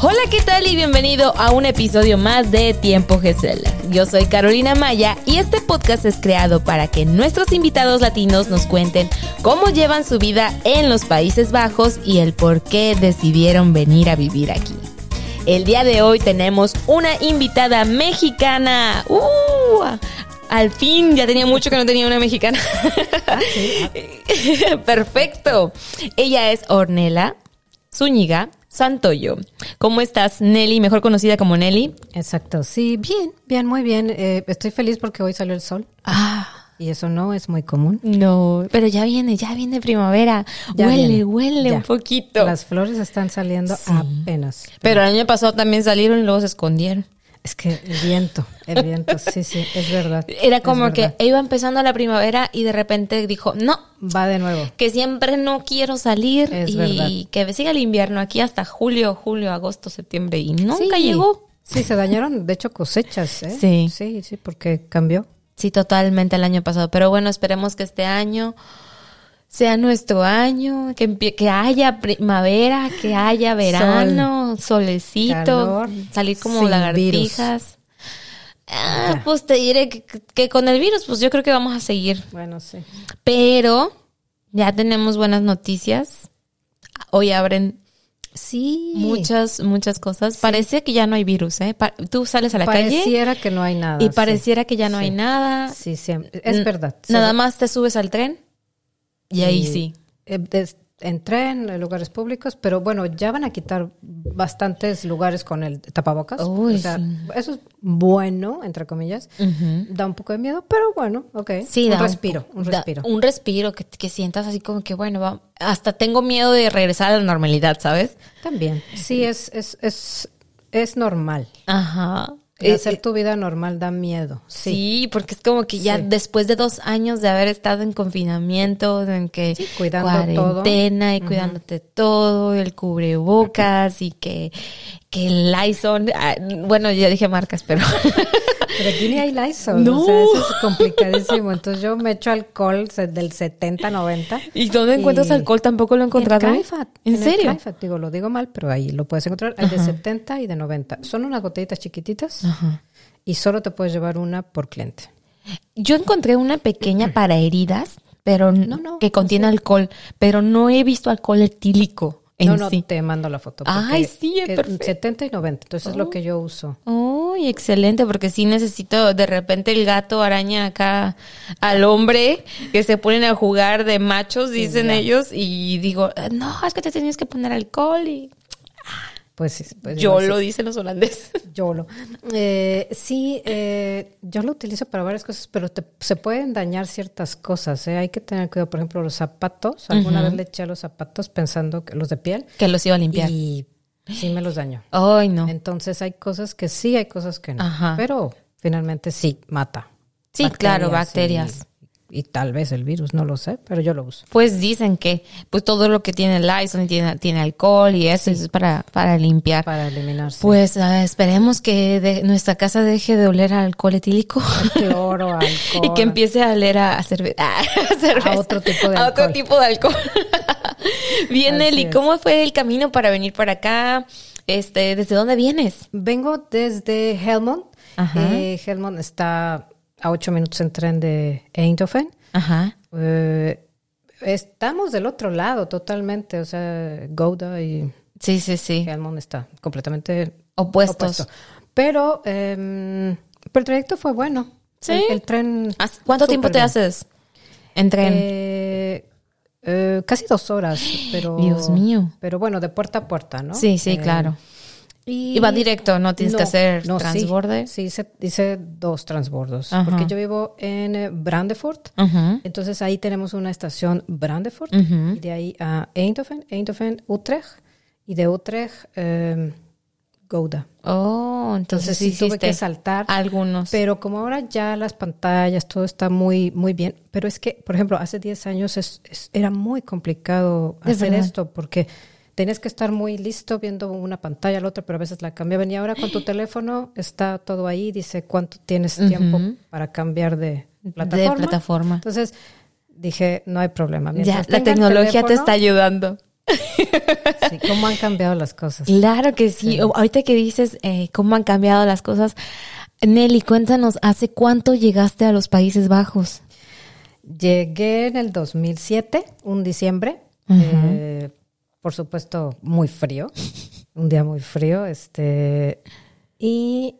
Hola, ¿qué tal? Y bienvenido a un episodio más de Tiempo GESEL. Yo soy Carolina Maya y este podcast es creado para que nuestros invitados latinos nos cuenten cómo llevan su vida en los Países Bajos y el por qué decidieron venir a vivir aquí. El día de hoy tenemos una invitada mexicana. ¡Uh! Al fin, ya tenía mucho que no tenía una mexicana. Ah, Perfecto. Ella es Ornella Zúñiga Santoyo. ¿Cómo estás, Nelly? Mejor conocida como Nelly. Exacto, sí, bien, bien, muy bien. Eh, estoy feliz porque hoy salió el sol Ah, y eso no es muy común. no, pero ya viene, ya viene primavera. Ya huele, viene, huele ya. un poquito. Las flores están saliendo Sí. apenas. Pero el año pasado también salieron y luego se escondieron. Es que el viento, el viento, sí, sí, es verdad. Era como que iba empezando la primavera y de repente dijo, no, Va de nuevo. que siempre no quiero salir Es y verdad. que siga el invierno aquí hasta julio, julio, agosto, septiembre y nunca Sí. llegó. Sí, se dañaron, de hecho, cosechas, ¿eh? Sí. Sí, sí, porque cambió. Sí, totalmente el año pasado. Pero bueno, esperemos que este año sea nuestro año, que, que haya primavera, que haya verano, solecito, calor, salir como lagartijas. Ah, pues te diré que, que con el virus, pues yo creo que vamos a seguir. Bueno, sí. Pero ya tenemos buenas noticias. Hoy abren Sí. muchas, muchas cosas. Parece que ya no hay virus, ¿eh? Pa- Tú sales a la calle Pareciera que no hay nada. y sí. pareciera que ya no hay Sí. nada. Sí, siempre. Es verdad. Nada da- más te subes al tren y ahí Y, sí. eh, des- entré en lugares públicos, pero bueno, ya van a quitar bastantes lugares con el tapabocas. Uy, o sea, sí. eso es bueno, entre comillas. Da un poco de miedo, pero bueno, ok. Sí, un da respiro, un da respiro. un respiro que, que sientas así como que, bueno, va- hasta tengo miedo de regresar a la normalidad, ¿sabes? También, sí, es, es, es, es normal. Ajá. El Eh, hacer tu vida normal da miedo. sí. Sí. porque es como que ya Sí. después de dos años de haber estado en confinamiento, en que Sí, cuidando todo. cuarentena y cuidándote todo, el cubrebocas y que, que el Lysol, ah, bueno, ya dije marcas, pero Pero aquí ni hay Lysol. No. O sea, eso es complicadísimo. Entonces yo me echo alcohol del 70, 90. ¿y dónde encuentras Y- alcohol? Tampoco lo he encontrado. En, Cryfat, ¿En el serio? Cryfat, digo, lo digo mal, pero ahí lo puedes encontrar. Hay de 70 y de 90. Son unas botellitas chiquititas Ajá. y solo te puedes llevar una por cliente. Yo encontré una pequeña para heridas, pero No, no, que contiene alcohol, pero no he visto alcohol etílico en no, no, sí. te mando la foto. Ay, sí, es perfecto. 70 y 90, entonces es lo que yo uso. Uy, excelente, porque sí necesito de repente el gato araña acá al hombre que se ponen a jugar de machos, dicen ellos, y digo, "Ah, no, es que te tenías que poner alcohol y Pues, sí, pues yo lo dicen los holandeses. YOLO. Eh, sí, eh, yo lo utilizo para varias cosas, pero te- se pueden dañar ciertas cosas. ¿eh? Hay que tener cuidado, por ejemplo, los zapatos. Alguna vez le eché a los zapatos pensando que los de piel Que los iba a limpiar. y sí me los dañó. Ay, no. Entonces hay cosas que sí, hay cosas que no. Ajá. Pero finalmente sí, mata. Sí, claro, y- bacterias. Y, tal vez el virus, no lo sé, pero yo lo uso. Pues dicen que pues todo lo que tiene Lysol tiene, tiene alcohol y eso es para, para limpiar. Para eliminarse. Pues ah, esperemos que de- nuestra casa deje de oler a alcohol etílico cloro, alcohol. y que empiece a oler a, cerve- a cerveza. A otro tipo de A otro alcohol. tipo de alcohol. Bien, Nelly, es. ¿cómo fue el camino para venir para acá? Este, ¿desde dónde vienes? Vengo desde Helmond. Ajá. Eh, Helmond está a ocho minutos en tren de Eindhoven. Ajá. Eh, estamos del otro lado totalmente, o sea, Gouda y Sí, sí, sí. Helmond está completamente Opuestos. opuesto. Pero, em, pero el trayecto fue bueno. Sí. El, el tren. ¿Haz- ¿Cuánto tiempo te bien. haces en tren? Eh, eh, casi dos horas, pero. Dios mío. Pero bueno, de puerta a puerta, ¿no? Sí, sí, Eh, claro. Y, Y va directo, no tienes que hacer no, sí. transborde. Sí, hice, hice dos transbordos. Ajá. Porque yo vivo en eh, Brandefort. Entonces ahí tenemos una estación Brandefort. Y de ahí a Eindhoven, Eindhoven, Utrecht. Y de Utrecht, eh, Gouda. Oh, entonces, Entonces sí tuve que saltar. algunos. Pero como ahora ya las pantallas, todo está muy, muy bien. Pero es que, por ejemplo, hace 10 años es- es- era muy complicado Es hacer verdad. esto porque tenías que estar muy listo viendo una pantalla a la otra, pero a veces la cambiaban. Y ahora con tu teléfono está todo ahí, dice cuánto tienes tiempo para cambiar de plataforma. De plataforma. Entonces dije, no hay problema. Ya, la tecnología te está ayudando. Sí, cómo han cambiado las cosas. Claro que sí. Ahorita que dices eh, cómo han cambiado las cosas, Nelly, cuéntanos, ¿hace cuánto llegaste a los Países Bajos? Llegué en el 2007, un diciembre. eh, por supuesto, muy frío. Un día muy frío. Este. Y,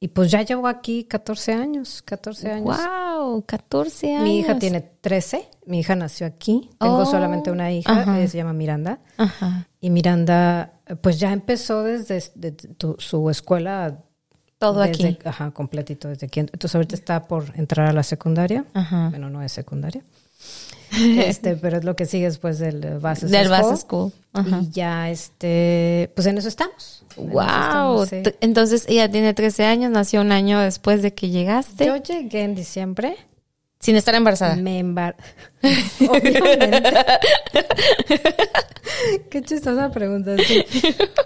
y pues ya llevo aquí 14 años. 14 años. ¡Wow! 14 años. Mi hija tiene 13. Mi hija nació aquí. Tengo Oh, solamente una hija. ajá. se llama Miranda. Ajá. Y Miranda, pues ya empezó desde de tu- su escuela. Todo desde- aquí. Ajá, completito desde aquí. Entonces ahorita está por entrar a la secundaria. Ajá. Bueno, no es secundaria. Este, pero es lo que sigue después del eh, Bases Del School. Base School. Ajá. Y ya, este, pues en eso estamos. En eso ¡Wow! estamos, sí. T- Entonces ella tiene 13 años, nació un año después de que llegaste. Yo llegué en diciembre, sin estar embarazada. me embar... Obviamente. Qué chistosa pregunta. sí.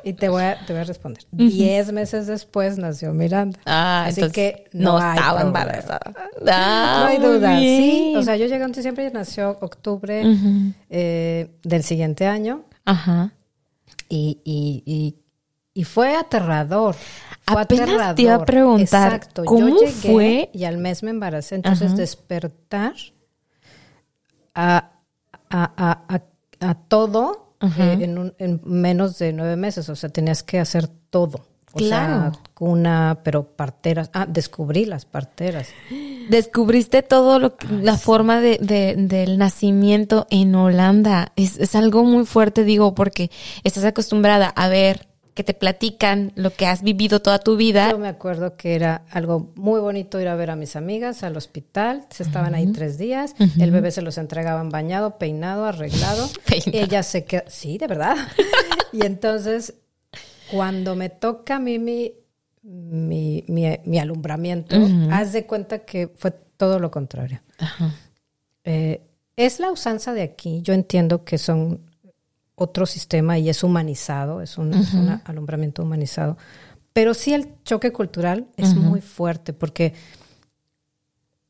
Y te voy a, te voy a responder. Diez meses después nació Miranda. Ah, Así que no, no, estaba embarazada. no Ah, hay muy duda, sí. O sea, yo llegué en diciembre y nació octubre eh, del siguiente año. Ajá. Y, y, y, y fue aterrador. Fue Apenas aterrador. te iba a preguntar, Exacto. ¿cómo Yo llegué fue? Y al mes me embaracé. Entonces, Ajá. despertar a, a, a, a, todo eh, en, un- en menos de nueve meses. O sea, tenías que hacer todo. O Claro. sea, cuna, pero parteras. Ah, descubrí las parteras. Descubriste todo lo que- la forma de, de- del nacimiento en Holanda. Es, es algo muy fuerte, digo, porque estás acostumbrada a ver que te platican lo que has vivido toda tu vida. Yo me acuerdo que era algo muy bonito ir a ver a mis amigas al hospital. Se estaban ahí tres días. El bebé se los entregaban bañado, peinado, arreglado. Peinado. Ella se quedó. Sí, de verdad. y entonces, cuando me toca a mí mi, mi, mi- mi alumbramiento, haz de cuenta que fue todo lo contrario. Eh, es la usanza de aquí. Yo entiendo que son otro sistema y es humanizado, es un, es un alumbramiento humanizado. Pero sí el choque cultural es muy fuerte porque,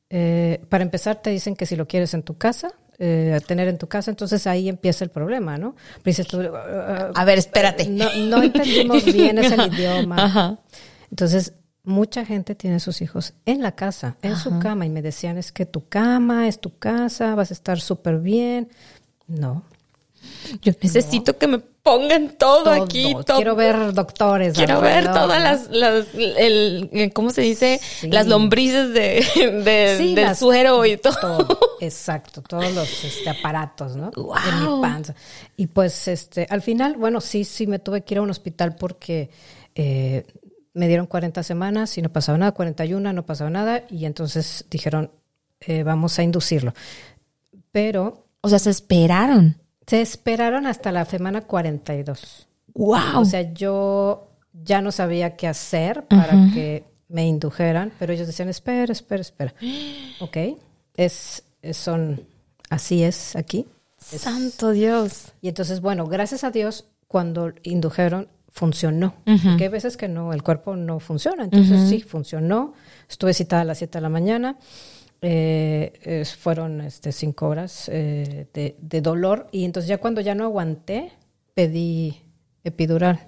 eh, para empezar, te dicen que si lo quieres en tu casa, eh, tener en tu casa, entonces ahí empieza el problema, ¿no? Pero dices tú, "Ah, A ver, espérate. no, no entendimos bien ese idioma. Ajá. Entonces, mucha gente tiene sus hijos en la casa, en su cama, y me decían, es que tu cama es tu casa, vas a estar súper bien. No. Yo necesito que me pongan todo, todo. aquí. Todo. Quiero ver doctores. Quiero ver todas las, las el, el- ¿cómo se dice? Sí. Las lombrices de, de- Sí, del las- suero y todo. Todo, exacto, todos los este, aparatos, ¿no? Wow. En mi panza. Y pues, este, al final, bueno, sí, sí me tuve que ir a un hospital porque eh, me dieron 40 semanas y no pasaba nada, 41, no pasaba nada, y entonces dijeron, eh, vamos a inducirlo. Pero O sea, se esperaron. Se esperaron hasta la semana 42. Wow. O sea, yo ya no sabía qué hacer para que me indujeran, pero ellos decían, espera, espera, espera. Ok, es, es- son, así es aquí. Santo Dios. Y entonces, bueno, gracias a Dios, cuando indujeron, funcionó. Porque hay veces que no, el cuerpo no funciona. Entonces, sí, funcionó. Estuve citada a las 7 de la mañana. Eh, es- fueron este, cinco horas eh, de, de dolor. Y entonces, ya cuando ya no aguanté, pedí epidural.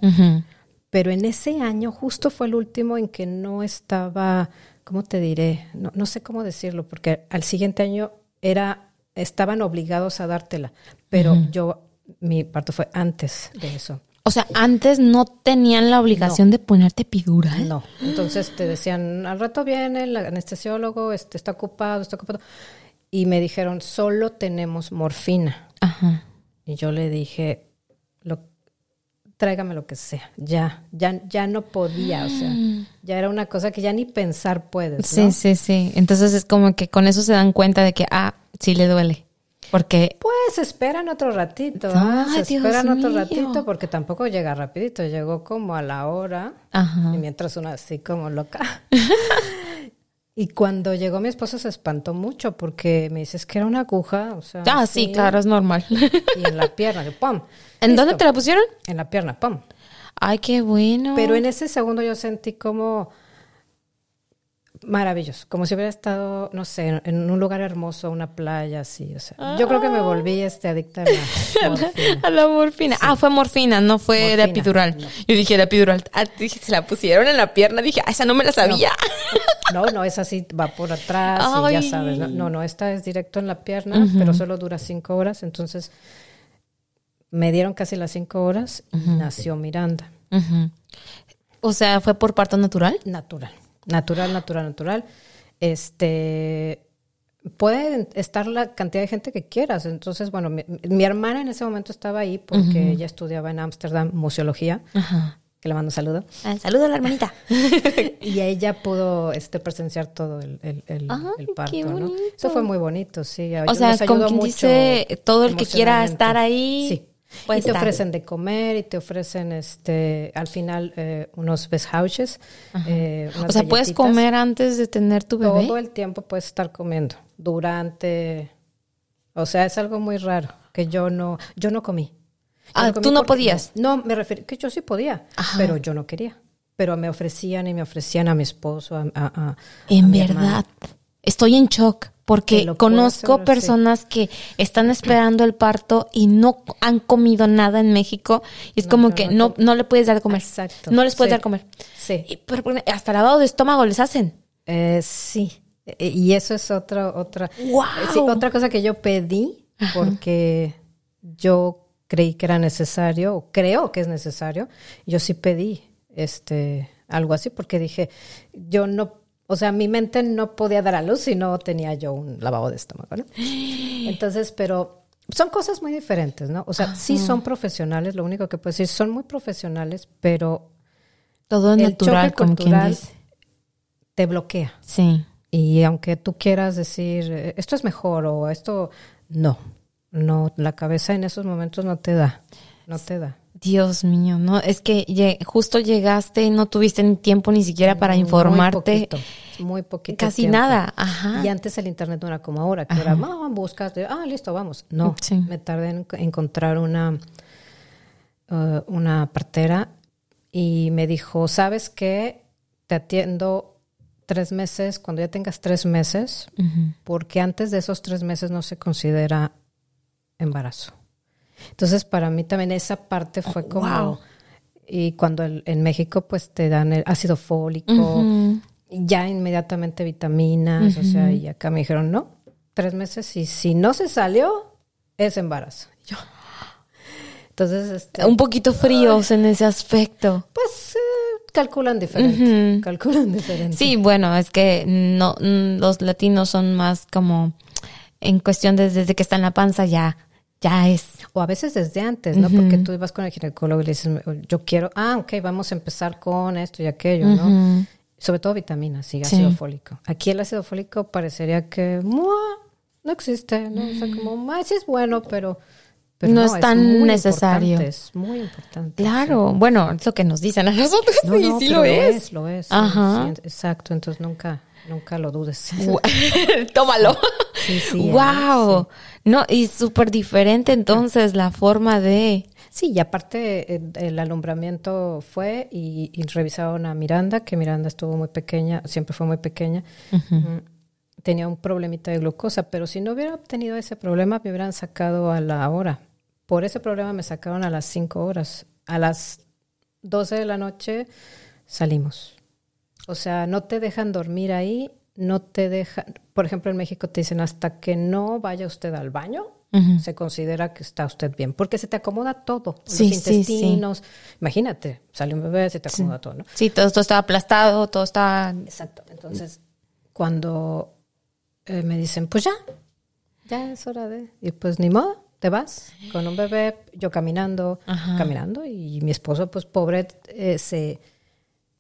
Pero en ese año justo fue el último en que no estaba, ¿cómo te diré? No, no sé cómo decirlo, porque al siguiente año era, estaban obligados a dártela, pero yo, mi parto fue antes de eso. O sea, antes no tenían la obligación de ponerte epidural. No, entonces te decían, al rato viene el anestesiólogo, este está ocupado, está ocupado. Y me dijeron, solo tenemos morfina. Ajá. Y yo le dije, lo, tráigame lo que sea. Ya, ya, ya no podía, o sea, ya era una cosa que ya ni pensar puedes. Sí, sí, sí. Entonces es como que con eso se dan cuenta de que, ah, sí le duele. Porque, Pues esperan otro ratito, ¿ah? Se esperan otro ratito porque tampoco llega rapidito, llegó como a la hora ajá. y mientras uno así como loca. y cuando llegó mi esposo se espantó mucho porque me dices que era una aguja, o sea, Ah, sí, claro, es normal. y en la pierna, que ¡pum! ¿En dónde te la pusieron? En la pierna, ¡pum! Ay, qué bueno. Pero en ese segundo yo sentí como Maravilloso, como si hubiera estado, no sé, en un lugar hermoso, una playa, así, o sea, yo creo que me volví este adicta a la morfina. A la morfina. Ah, fue morfina, no fue de Morfina, epidural. no. Yo dije de epidural. Ah, dije, se la pusieron en la pierna. Dije, ah, esa no me la sabía. No, no, es así, va por atrás y ya sabes. No, no, no, esta es directo en la pierna, pero solo dura cinco horas, entonces me dieron casi las cinco horas y nació Miranda. O sea, fue por parto natural. Natural, natural, natural, natural. Este puede estar la cantidad de gente que quieras. Entonces, bueno, mi, mi hermana en ese momento estaba ahí porque ella estudiaba en Ámsterdam museología, que le mando un saludo. Ah, saludo a la hermanita. Y ella pudo este, presenciar todo el, el, el- el qué parto, ¿no? Eso fue muy bonito, sí. O sea, como quien dice, todo el que quiera estar ahí, Sí. Puede y te ofrecen de comer y te ofrecen, este, al final, eh, unos besthouches. eh, O sea, puedes comer antes de tener tu bebé. Todo el tiempo puedes estar comiendo. Durante... O sea, es algo muy raro que yo no... Yo no comí. Yo Ah, comí ¿tú no podías? No, me refiero que yo sí podía, Ajá. pero yo no quería. Pero me ofrecían y me ofrecían a mi esposo, a, a- a- a En mi verdad, hermana. Estoy en shock porque conozco sí. personas que están esperando el parto y no han comido nada en México y es No, como que no no, le puedes dar de comer. Exacto, No les puedes sí. dar de comer. Sí. Y, pero, hasta lavado de estómago les hacen. Eh, sí. Eh, Y eso es otra, otra, eh, sí, otra cosa que yo pedí porque yo creí que era necesario, o creo que es necesario. Yo sí pedí este algo así porque dije, yo no, o sea, mi mente no podía dar a luz si no tenía yo un lavado de estómago, ¿no? Entonces, pero son cosas muy diferentes, ¿no? O sea, sí son profesionales, lo único que puedo decir, son muy profesionales, pero Todo El natural, como quien dice. te bloquea. Sí. Y aunque tú quieras decir, eh, esto es mejor o esto, no, no, la cabeza en esos momentos no te da, no te da. Dios mío, no, es que justo llegaste y no tuviste ni tiempo ni siquiera para informarte. Muy muy poquito Casi tiempo. nada, ajá. Y antes el internet no era como ahora, que era, ah, buscas, de, ah, listo, vamos. No, Sí. me tardé en encontrar una, eh, una partera y me dijo, ¿sabes qué? Te atiendo tres meses, cuando ya tengas tres meses, porque antes de esos tres meses no se considera embarazo. Entonces, para mí también esa parte fue como... wow. Y cuando el- en México pues te dan el ácido fólico. Ya inmediatamente vitaminas, o sea, y acá me dijeron, no, tres meses y si no se salió, es embarazo. Yo, entonces, este, Un poquito fríos en ese aspecto. pues eh, calculan diferente, calculan diferente. Sí, bueno, es que no mm, los latinos son más como en cuestión de desde que está en la panza ya ya es. O a veces desde antes, ¿no? Porque tú vas con el ginecólogo y le dices, yo quiero, ah, ok, vamos a empezar con esto y aquello, ¿no? Sobre todo vitaminas y Sí. ácido fólico. Aquí el ácido fólico parecería que ¡mua! no existe, ¿no? O sea, como, "Ay, sí es bueno, pero, pero No es tan muy necesario. importante, Es muy importante. Claro, bueno, es lo que nos dicen a nosotros No, y no, sí pero lo es. lo es. Ajá. sí, exacto, entonces nunca, nunca lo dudes. Tómalo. Sí, sí, wow. No, y súper diferente entonces la forma de Sí, y aparte eh, el alumbramiento fue y, y revisaron a Miranda, que Miranda estuvo muy pequeña, siempre fue muy pequeña. Mm, Tenía un problemita de glucosa, pero si no hubiera tenido ese problema, me hubieran sacado a la hora. Por ese problema me sacaron a las 5 horas. A las 12 de la noche salimos. O sea, no te dejan dormir ahí, no te dejan, por ejemplo, en México te dicen hasta que no vaya usted al baño, Se considera que está usted bien, porque se te acomoda todo, Sí, los sí, sí. intestinos. Imagínate, sale un bebé, se te acomoda todo, ¿no? Sí, todo esto estaba aplastado, todo estaba Exacto. Entonces, cuando eh, me dicen, pues ya, ya es hora de, y pues ni modo, te vas con un bebé, yo caminando, Ajá. caminando, y mi esposo, pues pobre, eh, se,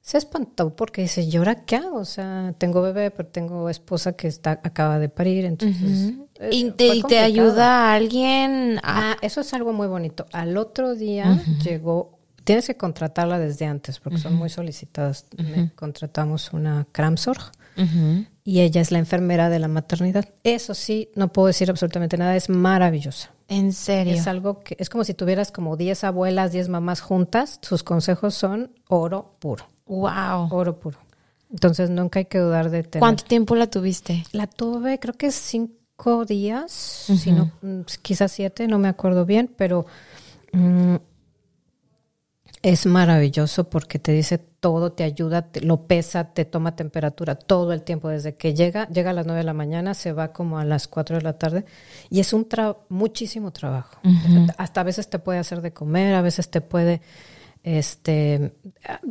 se espantó porque dice, ¿y ahora qué hago? O sea, tengo bebé, pero tengo esposa que está acaba de parir, entonces... y te, y te ayuda a alguien a Ah, eso es algo muy bonito. Al otro día llegó, tienes que contratarla desde antes porque son muy solicitadas. Me contratamos una Cramsorg Ujú. y ella es la enfermera de la maternidad. Eso sí, no puedo decir absolutamente nada, es maravillosa. en serio. Es algo que es como si tuvieras como 10 abuelas, 10 mamás juntas. Sus consejos son oro puro, Wow. oro puro. Entonces nunca hay que dudar de tener. ¿Cuánto tiempo la tuviste? La tuve, creo que cinco días, si no, mm, quizás siete, no me acuerdo bien, pero mm, es maravilloso porque te dice todo, te ayuda, te- lo pesa, te toma temperatura todo el tiempo desde que llega, llega a las nueve de la mañana, se va como a las cuatro de la tarde y es un tra muchísimo trabajo. Hasta a veces te puede hacer de comer, a veces te puede este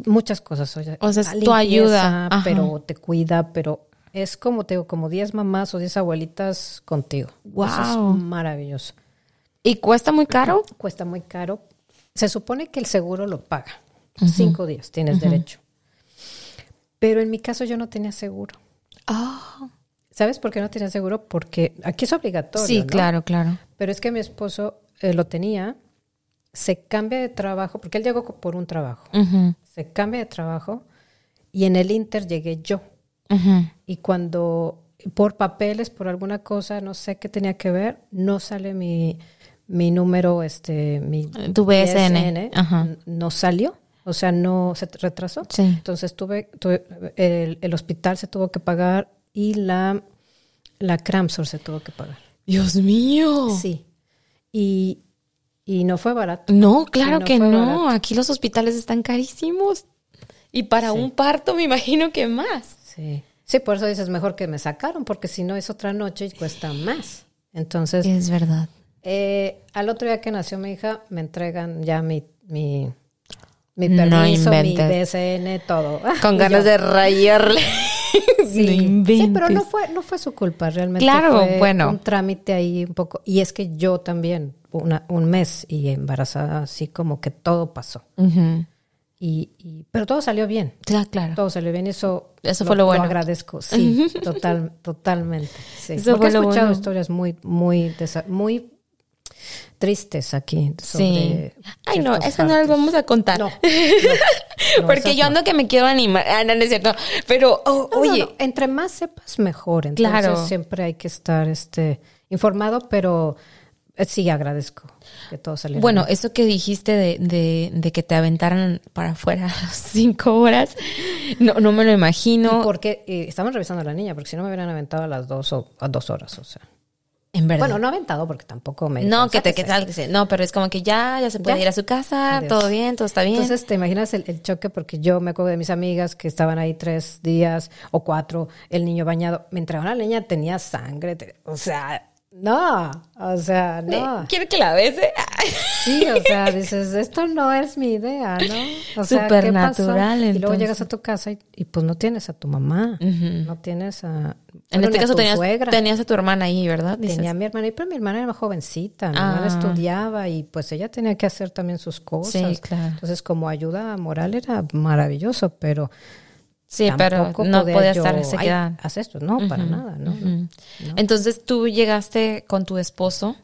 muchas cosas, O sea, es limpieza, tu ayuda, ajá. pero te cuida, pero es como te como 10 mamás o 10 abuelitas contigo. Eso es maravilloso. ¿Y cuesta muy caro? Cuesta muy caro. Se supone que el seguro lo paga. Cinco días tienes derecho. Pero en mi caso yo no tenía seguro. Ah. ¿Sabes por qué no tenía seguro? Porque aquí es obligatorio. sí, ¿no? claro, claro. Pero es que mi esposo eh, lo tenía, se cambia de trabajo, porque él llegó por un trabajo. Se cambia de trabajo y en el Inter llegué yo. Y cuando por papeles, por alguna cosa, no sé qué tenía que ver, no sale mi, mi número, este, mi Tu BSN, ajá. no salió. O sea, no se retrasó. Sí. Entonces tuve, tuve- el, el hospital se tuvo que pagar y la, la Cramsor se tuvo que pagar. Dios mío. Sí. Y, y no fue barato. No, claro no que no. barato. Aquí los hospitales están carísimos. Y para un parto me imagino que más. Sí. Sí, por eso dices mejor que me sacaron, porque si no es otra noche y cuesta más. Entonces, Es verdad. Eh, al otro día que nació mi hija, me entregan ya mi, mi, mi No permiso, mi inventes. BSN, todo. Con ganas yo, de rayarle. Sí, No sí, pero no fue, no fue su culpa, realmente Claro, fue bueno. un trámite ahí un poco. Y es que yo también, una, un mes y embarazada, así como que todo pasó. Ujú. Y, y- pero todo salió bien. Claro, claro. Todo salió bien, eso, Eso fue lo bueno. agradezco, sí, total, totalmente. Sí. Eso Porque he lo escuchado bueno. historias muy, muy, muy tristes aquí sobre Sí. Ay, no, eso no partos. vamos a contar. No, no, no, Porque yo no. ando que me quiero animar. Ah, no, es cierto. Pero, oh, oye, entre más sepas mejor. Entonces Claro. siempre hay que estar este informado, pero eh, sí agradezco que todo saliera bueno, bien. eso que dijiste de, de, de que te aventaran para afuera a las cinco horas, no, no me lo imagino. porque eh, estaban revisando a la niña, porque si no me hubieran aventado a las dos o a dos horas, o sea. En verdad. Bueno, no aventado porque tampoco me no, que te que tal, que se- No, pero es como que ya, ya se puede Ya. ir a su casa, Adiós. todo bien, todo está bien. Entonces, ¿te imaginas el, el choque? Porque yo me acuerdo de mis amigas que estaban ahí tres días o cuatro, el niño bañado. Me entregaron a la niña, tenía sangre. te- o sea, no, o sea, no. ¿Quiere que la bese? Sí, o sea, dices, esto no es mi idea, ¿no? O sea, ¿qué Supernatural, pasó? Y luego llegas a tu casa y, y, pues no tienes a tu mamá, no tienes a... En este a caso tu tenías, suegra. tenías a tu hermana ahí, ¿verdad? Dices. Tenía a mi hermana, ahí, pero mi hermana era jovencita, mi Ah. hermana estudiaba y pues ella tenía que hacer también sus cosas. Sí, claro. Entonces, como ayuda moral era maravilloso, pero Sí, pero no podía yo, estar, se "Ay, quedaban. haz esto, no, para nada, no. no. Entonces tú llegaste con tu esposo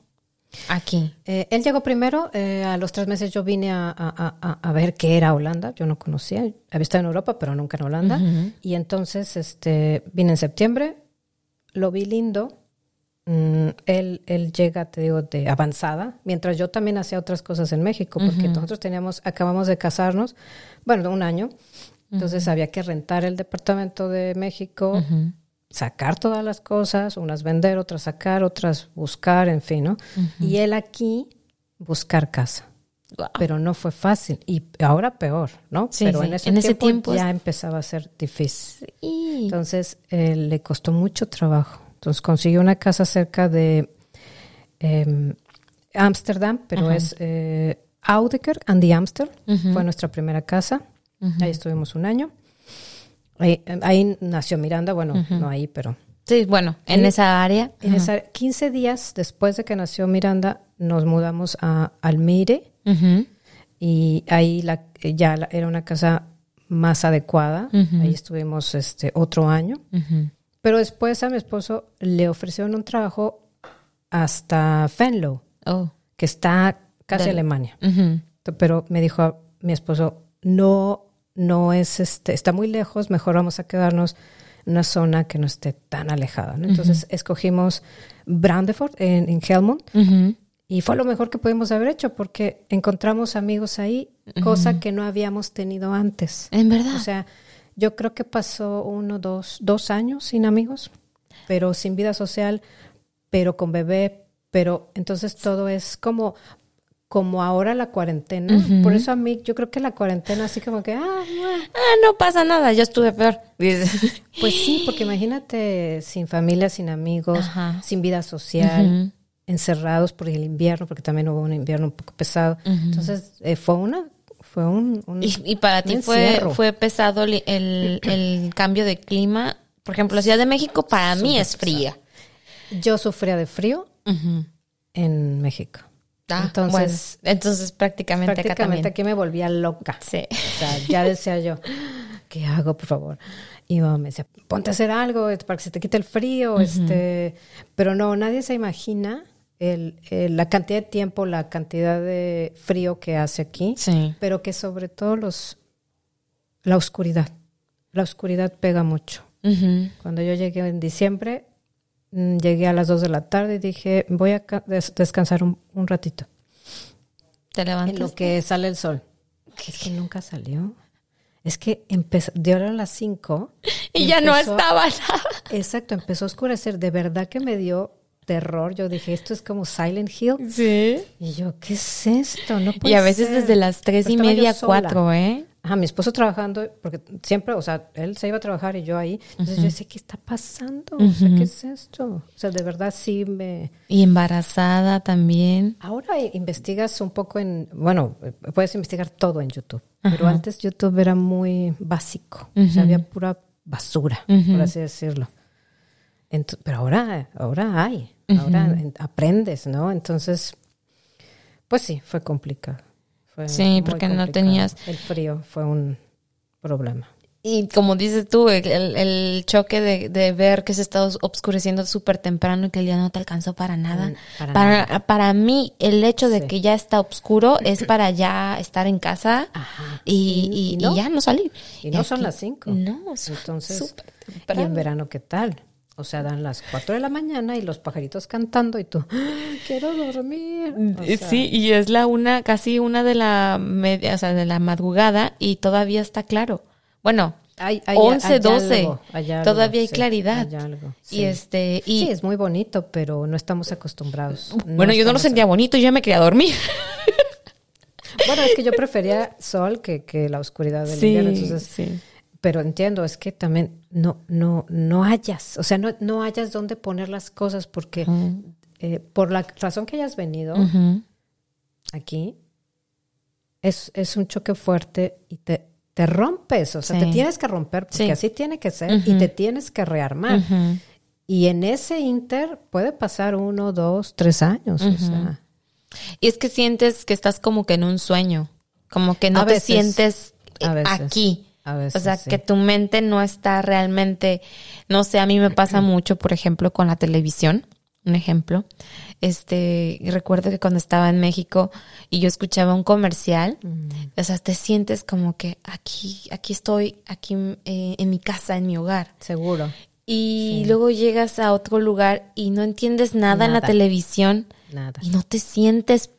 aquí. Eh, él llegó primero, eh, a los tres meses yo vine a, a- a- a ver qué era Holanda, yo no conocía, había estado en Europa, pero nunca en Holanda, y entonces este, vine en septiembre, lo vi lindo, Mm, él, él llega, te digo, de avanzada, mientras yo también hacía otras cosas en México, porque nosotros teníamos, acabamos de casarnos, bueno, un año, entonces había que rentar el departamento de México, sacar todas las cosas, unas vender, otras sacar, otras buscar, en fin, ¿no? Y él aquí buscar casa. Pero no fue fácil y ahora peor, ¿no? Sí, Pero sí. en ese, En ese tiempo, ya empezaba a ser difícil. Entonces eh, le costó mucho trabajo. Entonces consiguió una casa cerca de eh, Ámsterdam, pero es eh, Oudeker and the Amster. Fue nuestra primera casa. Ahí estuvimos un año. Ahí, ahí nació Miranda, bueno, no ahí, pero Sí, bueno, en esa área. en esa, 15 días después de que nació Miranda, nos mudamos a Almire y ahí la, ya la- era una casa más adecuada. Ahí estuvimos este otro año. Pero después a mi esposo le ofrecieron un trabajo hasta Fenlo, Oh. que está casi Del- Alemania. Pero me dijo mi esposo, no, no es este, está muy lejos, mejor vamos a quedarnos en una zona que no esté tan alejada. ¿no? Entonces escogimos Brandefort en, en Helmond y fue lo mejor que pudimos haber hecho porque encontramos amigos ahí, cosa que no habíamos tenido antes. En verdad. O sea, Yo creo que pasó uno, dos, dos años sin amigos, pero sin vida social, pero con bebé, pero entonces todo es como, como ahora la cuarentena. Por eso a mí, yo creo que la cuarentena así como que, ah, bueno. Ah, no pasa nada, yo estuve peor. Pues sí, porque imagínate sin familia, sin amigos, Ajá. sin vida social, encerrados por el invierno, porque también hubo un invierno un poco pesado. Entonces eh, fue una, fue un, un- Y, y para ti fue, fue pesado el, el cambio de clima. Por ejemplo, la Ciudad de México para mí es fría. Yo sufría de frío en México. Ah, entonces, bueno, entonces prácticamente, acá prácticamente también. aquí me volvía loca. Sí. O sea, ya decía yo, ¿qué hago, por favor? Y mamá me decía, ponte a hacer algo para que se te quite el frío. este Pero no, nadie se imagina el, el- la cantidad de tiempo, la cantidad de frío que hace aquí, Sí. pero que sobre todo los la oscuridad. La oscuridad pega mucho. Ujú. Cuando yo llegué en diciembre, llegué a las 2 de la tarde y dije, voy a ca- des- descansar un, un ratito. ¿Te En levantas? lo que sale el sol. Es que nunca salió. Es que empezó, a las 5. Y ya no estaba nada. Exacto, empezó a oscurecer. De verdad que me dio terror. Yo dije, esto es como Silent Hill. Sí. Y yo, ¿qué es esto? No Y puede a veces ser. desde las tres Pero y media, cuatro, ¿eh? Ajá, mi esposo trabajando, porque siempre, o sea, él se iba a trabajar y yo ahí. Entonces yo decía, ¿qué está pasando? O sea, ¿qué es esto? O sea, de verdad sí me... Y embarazada también. Ahora investigas un poco en, bueno, puedes investigar todo en YouTube, pero antes YouTube era muy básico, o sea, había pura basura, por así decirlo. Pero ahora, ahora hay, ahora en- aprendes, ¿no? Entonces, pues sí, fue complicado. Fue Sí, porque no tenías- El frío fue un problema. Y como dices tú, el, el- choque de, de ver que se está os- obscureciendo súper temprano y que el día no te alcanzó para nada. Mm, para para, para mí, el hecho de Sí. que ya está oscuro es para ya estar en casa Ajá. y, Y- y- y no. y ya no salir. Y no son las cinco. No, es Entonces, súper y en verano, ¿qué tal? O sea, dan las 4 de la mañana y los pajaritos cantando y tú, "Ah, quiero dormir. O Eh, sea, sí, y es la una, casi una de la media, o sea, de la madrugada y todavía está claro. Bueno, Hay, hay- 11, hay 12, algo, hay algo, todavía hay sí, claridad. hay algo, Y sí. este, y sí, es muy bonito, pero no estamos acostumbrados. bueno, yo no lo sentía bonito, yo ya me quería dormir. Bueno, es que yo prefería sol que, que la oscuridad del invierno, entonces, sí. Pero entiendo, es que también no, no, no hayas, o sea, no, no hayas dónde poner las cosas porque eh, por la razón que hayas venido aquí, es, es un choque fuerte y te, te rompes, o sea, Sí. te tienes que romper porque Sí. así tiene que ser y te tienes que rearmar. Y en ese inter puede pasar uno, dos, tres años, o sea, Y es que sientes que estás como que en un sueño, como que no A te veces, sientes aquí. A veces, o sea, sí. que tu mente no está realmente, no sé, a mí me pasa mucho, por ejemplo, con la televisión, un ejemplo. Este, recuerdo que cuando estaba en México y yo escuchaba un comercial, Mm. o sea, te sientes como que aquí, aquí estoy, aquí eh, en mi casa, en mi hogar. seguro. Y luego llegas a otro lugar y no entiendes nada, en la televisión Nada. y no te sientes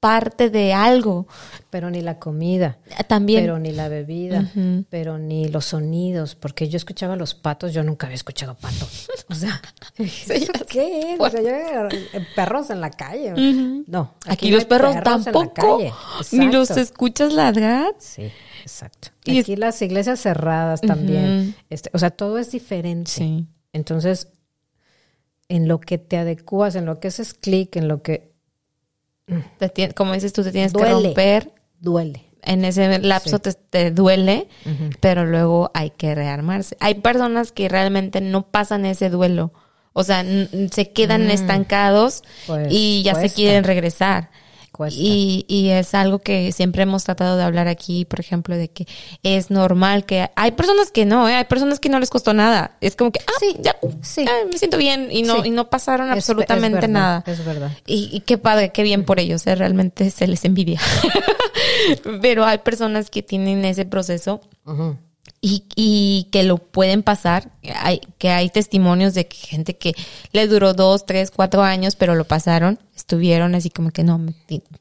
parte de algo. Pero ni la comida, También. pero ni la bebida, pero ni los sonidos, porque yo escuchaba los patos, yo nunca había escuchado patos. O sea, ¿eso ¿qué es? O sea, yo eh, perros en la calle. No, Aquí, los perros en la tampoco. calle. Ni los escuchas ladrar. Sí, exacto. Y es- Aquí las iglesias cerradas también. este, o sea, todo es diferente. Sí. Entonces, en lo que te adecuas, en lo que haces clic, en lo que Te como dices tú, te tienes que romper. duele. En ese lapso te, te duele, pero luego hay que rearmarse. Hay personas que realmente no pasan ese duelo. O sea, se quedan estancados Pues, y ya se quieren regresar. Cuesta. Y, y es algo que siempre hemos tratado de hablar aquí, por ejemplo, de que es normal que hay personas que no, ¿eh? hay personas que no les costó nada. Es como que, ah, Sí, ya, sí. me siento bien y no, Sí. y no pasaron Es- absolutamente es verdad, nada. Es verdad. Y, y qué padre, qué bien por ellos, ¿eh? realmente se les envidia. Pero hay personas que tienen ese proceso Ujú. Y, y que lo pueden pasar. Hay, que hay testimonios de gente que le duró dos, tres, cuatro años, pero lo pasaron, estuvieron así como que no,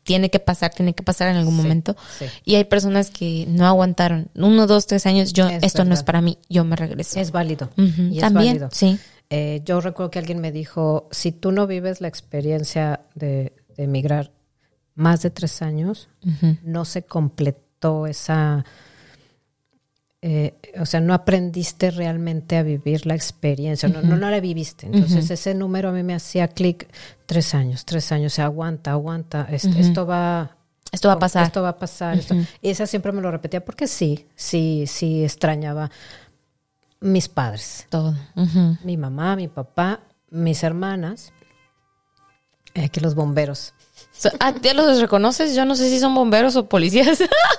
tiene que pasar, tiene que pasar en algún Sí, momento. sí. Y hay personas que no aguantaron. Uno, dos, tres años, yo, Es esto no es para mí, yo me regreso. Es válido. Y es También, válido. sí. Eh, yo recuerdo que alguien me dijo, si tú no vives la experiencia de, de emigrar más de tres años, no se completó esa, eh, o sea, no aprendiste realmente a vivir la experiencia, no, no, no la viviste. Entonces ese número a mí me hacía clic, tres años, tres años, o sea, aguanta, aguanta, es- esto va... Esto va a pasar. Esto va a pasar. esto- Y esa siempre me lo repetía porque sí, sí, sí extrañaba mis padres Todo. Mi mamá, mi papá, mis hermanas, eh, que los bomberos. Ah, ¿ya los reconoces? Yo no sé si son bomberos o policías.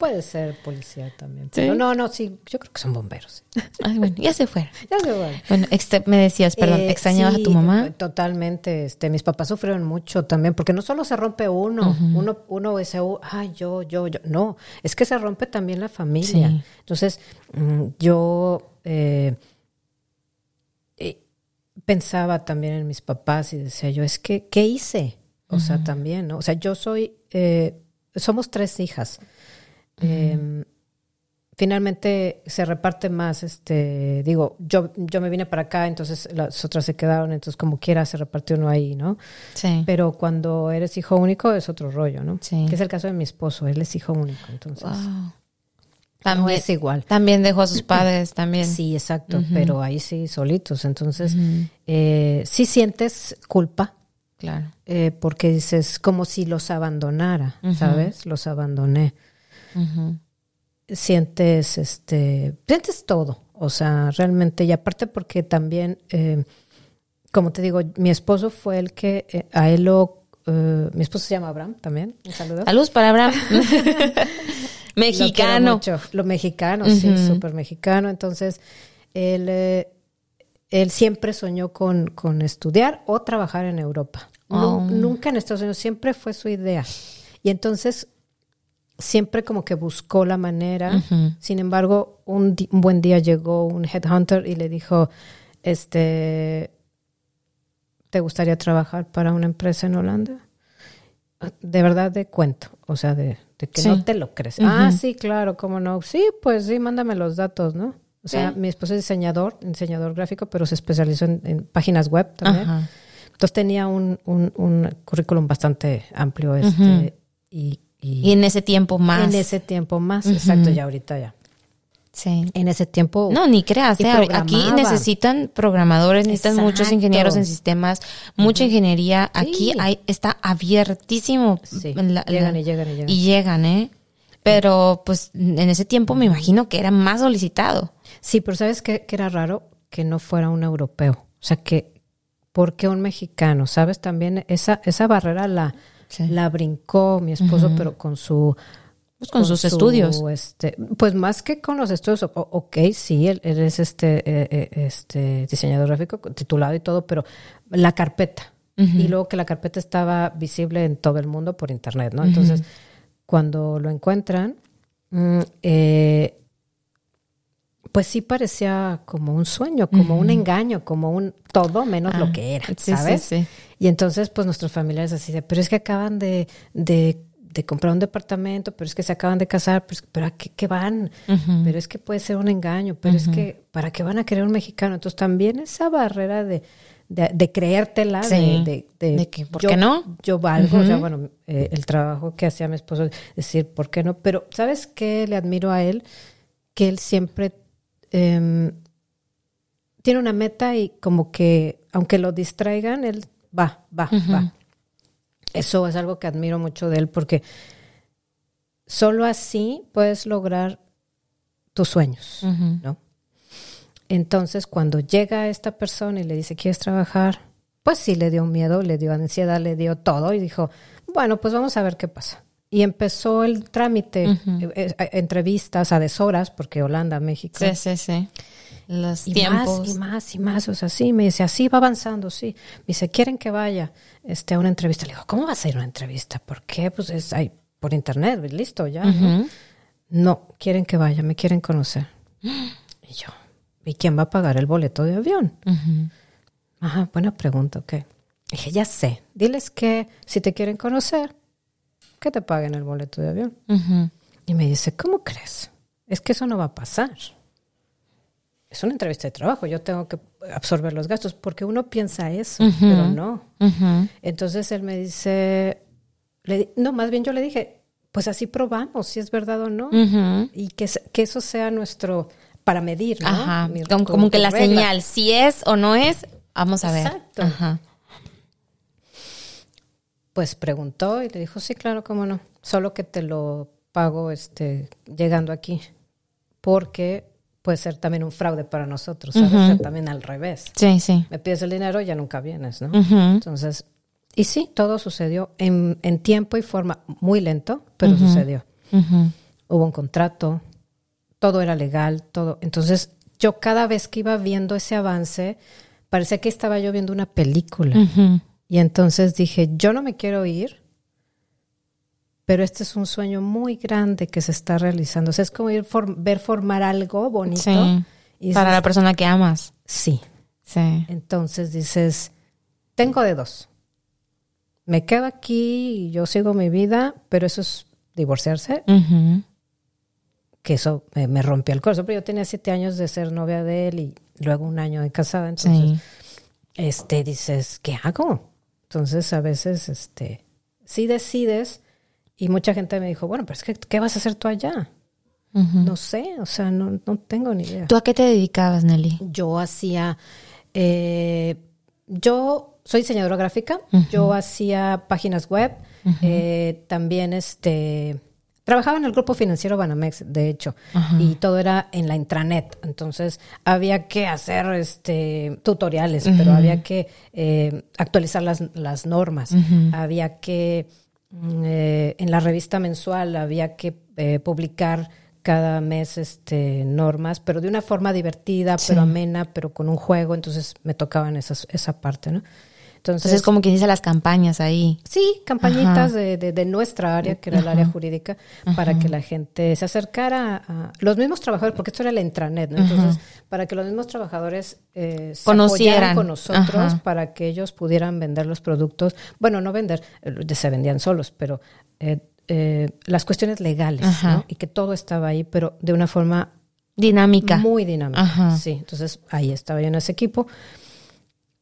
Puede ser policía también. Sí. Pero no, no, sí, yo creo que son bomberos. Ay, bueno, ya se fueron. Ya se van. Bueno, me decías, perdón, Eh, ¿extrañabas sí, a tu mamá? Totalmente. Este, mis papás sufrieron mucho también, porque no solo se rompe uno, uno, uno dice, "Oh, ay, yo, yo, yo. No, es que se rompe también la familia. Sí. Entonces, mm, yo eh, eh, pensaba también en mis papás y decía yo, es que, ¿qué hice? O sea, también, ¿no? O sea, yo soy, eh, somos tres hijas. Eh, finalmente se reparte más, este, digo, yo, yo me vine para acá, entonces las otras se quedaron, entonces como quiera se repartió uno ahí, ¿no? Sí. Pero cuando eres hijo único es otro rollo, ¿no? Sí. Que es el caso de mi esposo, él es hijo único, entonces Wow. no También, es igual. también dejó a sus padres, también. Sí, exacto, pero ahí sí solitos, entonces eh, sí sientes culpa, Claro. eh, porque dices como si los abandonara, ¿sabes? Los abandoné. Sientes este sientes todo o sea realmente y aparte porque también eh, como te digo mi esposo fue el que eh, a él lo eh, mi esposo se llama Abraham también un saludo Saludos para Abraham. Lo Mexicano. mucho. lo mexicano sí súper mexicano entonces él él siempre soñó con, con estudiar o trabajar en Europa Oh. nunca en Estados Unidos siempre fue su idea y entonces siempre como que buscó la manera. Sin embargo, un, un buen día llegó un headhunter y le dijo, este, ¿te gustaría trabajar para una empresa en Holanda? De verdad, de cuento, o sea, de, de que Sí. no te lo crees. Ah, sí, claro, cómo no. Sí, pues sí, mándame los datos, ¿no? O sea, Sí. mi esposo es diseñador, diseñador gráfico, pero se especializó en, en páginas web también. Ajá. Entonces tenía un, un, un currículum bastante amplio este, y, y- Y en ese tiempo más. en ese tiempo más, exacto, ya ahorita ya. Sí. En ese tiempo. No, ni creas. ¿eh? Aquí necesitan programadores, necesitan muchos ingenieros en sistemas, mucha ingeniería. Aquí hay, está abiertísimo. Sí, la- llegan la- y llegan y llegan. Y llegan, ¿eh? Pero pues en ese tiempo me imagino que era más solicitado. Sí, pero ¿sabes qué? Que era raro que no fuera un europeo. O sea, que, ¿por qué un mexicano? ¿Sabes? También esa, esa barrera la, Sí. la brincó mi esposo, pero con su... Pues con sus estudios. Este, pues más que con los estudios, o- ok, sí, él, él es este, eh, eh, este diseñador gráfico titulado y todo, pero la carpeta. Y luego que la carpeta estaba visible en todo el mundo por internet, ¿no? Entonces, cuando lo encuentran, mm, eh, pues sí parecía como un sueño, como un engaño, como un todo menos lo que era, Ah, sí, sí, ¿sabes? sí. Y entonces, pues nuestros familiares así de, pero es que acaban de, de, de comprar un departamento, pero es que se acaban de casar, pero, es que- pero ¿a qué, qué van? Pero es que puede ser un engaño, pero es que, ¿para qué van a querer un mexicano? Entonces también esa barrera de, de, de creértela, Sí. de, de, De que, ¿por yo- qué no? Yo valgo, o sea, bueno, eh, el trabajo que hacía mi esposo, decir, ¿por qué no? Pero, ¿sabes qué le admiro a él? Que él siempre em, tiene una meta y como que, aunque lo distraigan, él va, va, va. Eso es algo que admiro mucho de él porque solo así puedes lograr tus sueños. ¿no? Entonces, cuando llega esta persona y le dice, ¿quieres trabajar? Pues sí, le dio miedo, le dio ansiedad, le dio todo y dijo, bueno, pues vamos a ver qué pasa. Y empezó el trámite, eh, eh, entrevistas a deshoras, porque Holanda, México. Sí, sí, sí. Los Y tiempos. más, y más, y más. O sea, sí, me dice, así va avanzando, sí. Me dice, ¿quieren que vaya este, a una entrevista? Le digo, ¿cómo va a ser una entrevista? ¿Por qué? Pues es ahí, por internet, listo, ya. no, quieren que vaya, me quieren conocer. Y yo, ¿y quién va a pagar el boleto de avión? Ajá, buena pregunta, ok. Dije, ya sé, diles que si te quieren conocer, que te paguen el boleto de avión. Y me dice, ¿cómo crees? Es que eso no va a pasar. Es una entrevista de trabajo, yo tengo que absorber los gastos, porque uno piensa eso, pero no. Entonces él me dice, le no, más bien yo le dije, pues así probamos si es verdad o no. Y que, que eso sea nuestro, para medir, ¿no? Ajá. Mi- Como, como que la regla. señal, si es o no es, vamos a ver. Exacto. Pues preguntó y le dijo, sí, claro, cómo no. Solo que te lo pago este, llegando aquí. Porque puede ser también un fraude para nosotros, ¿sabes? Ujú. O sea, también al revés. Sí, sí. Me pides el dinero, ya nunca vienes, ¿no? Entonces, y sí, todo sucedió en, en tiempo y forma muy lento, pero sucedió. Hubo un contrato, todo era legal, todo. Entonces, yo cada vez que iba viendo ese avance, parecía que estaba yo viendo una película. Y entonces dije, yo no me quiero ir, pero este es un sueño muy grande que se está realizando. O sea, es como ir for- ver formar algo bonito. Sí. Y Para la persona que amas. sí. Sí. Entonces dices, tengo de dos. Me quedo aquí y yo sigo mi vida, pero eso es divorciarse, que eso me, me rompió el corazón. Pero yo tenía siete años de ser novia de él y luego un año de casada. Entonces, Sí. este, dices, ¿qué hago? Entonces, a veces, este, sí decides, y mucha gente me dijo, bueno, pero es que, ¿qué vas a hacer tú allá? No sé, o sea, no, no tengo ni idea. ¿Tú a qué te dedicabas, Nelly? Yo hacía, eh, yo soy diseñadora gráfica, yo hacía páginas web, eh, también este, trabajaba en el grupo financiero Banamex, de hecho, y todo era en la intranet, entonces había que hacer este, tutoriales, pero había que eh, actualizar las, las normas, había que, mm, eh, en la revista mensual había que eh, publicar cada mes este normas, pero de una forma divertida, pero amena, pero con un juego, entonces me tocaban esas, esa parte, ¿no? Entonces, Entonces, como quien dice las campañas ahí. sí, campañitas de, de, de nuestra área, que era el área jurídica, para que la gente se acercara a los mismos trabajadores, porque esto era la intranet, ¿no? Entonces, para que los mismos trabajadores eh, se Conocieran. con nosotros, para que ellos pudieran vender los productos, bueno, no vender, eh, se vendían solos, pero eh, eh, las cuestiones legales. ¿no? Y que todo estaba ahí, pero de una forma Dinámica. muy dinámica. Sí, entonces ahí estaba yo en ese equipo.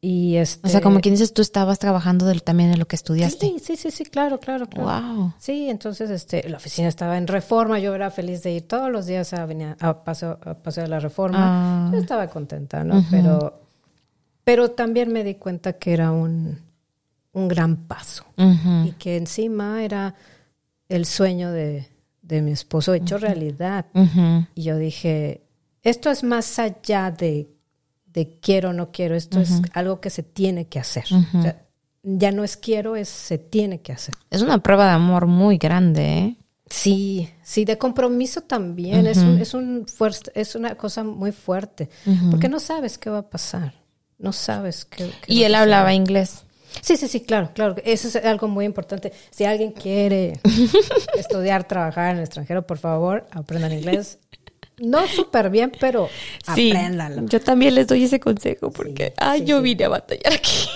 Y este, O sea, como quien dices, tú estabas trabajando también en lo que estudiaste. Sí, sí, sí, sí, claro, claro, claro. Wow. Sí, entonces este, la oficina estaba en reforma, yo era feliz de ir todos los días a, venir a, paseo, a paseo de la reforma. Ah. Yo estaba contenta, ¿no? Pero, pero también me di cuenta que era un, un gran paso Ujú. y que encima era el sueño de, de mi esposo hecho realidad. Ujú. Y yo dije, esto es más allá de, de quiero o no quiero, esto es algo que se tiene que hacer. O sea, ya no es quiero, es se tiene que hacer. Es una prueba de amor muy grande, ¿eh? Sí, sí, de compromiso también. es, un, es, un fuer- es una cosa muy fuerte, porque no sabes qué va a pasar. No sabes qué. qué Y él hablaba inglés. Sí, sí, sí, claro, claro. Eso es algo muy importante. Si alguien quiere estudiar, trabajar en el extranjero, por favor, aprendan inglés. No súper bien, pero Sí. apréndanlo. Yo también les doy ese consejo porque, Sí, ay, sí, yo vine a batallar aquí.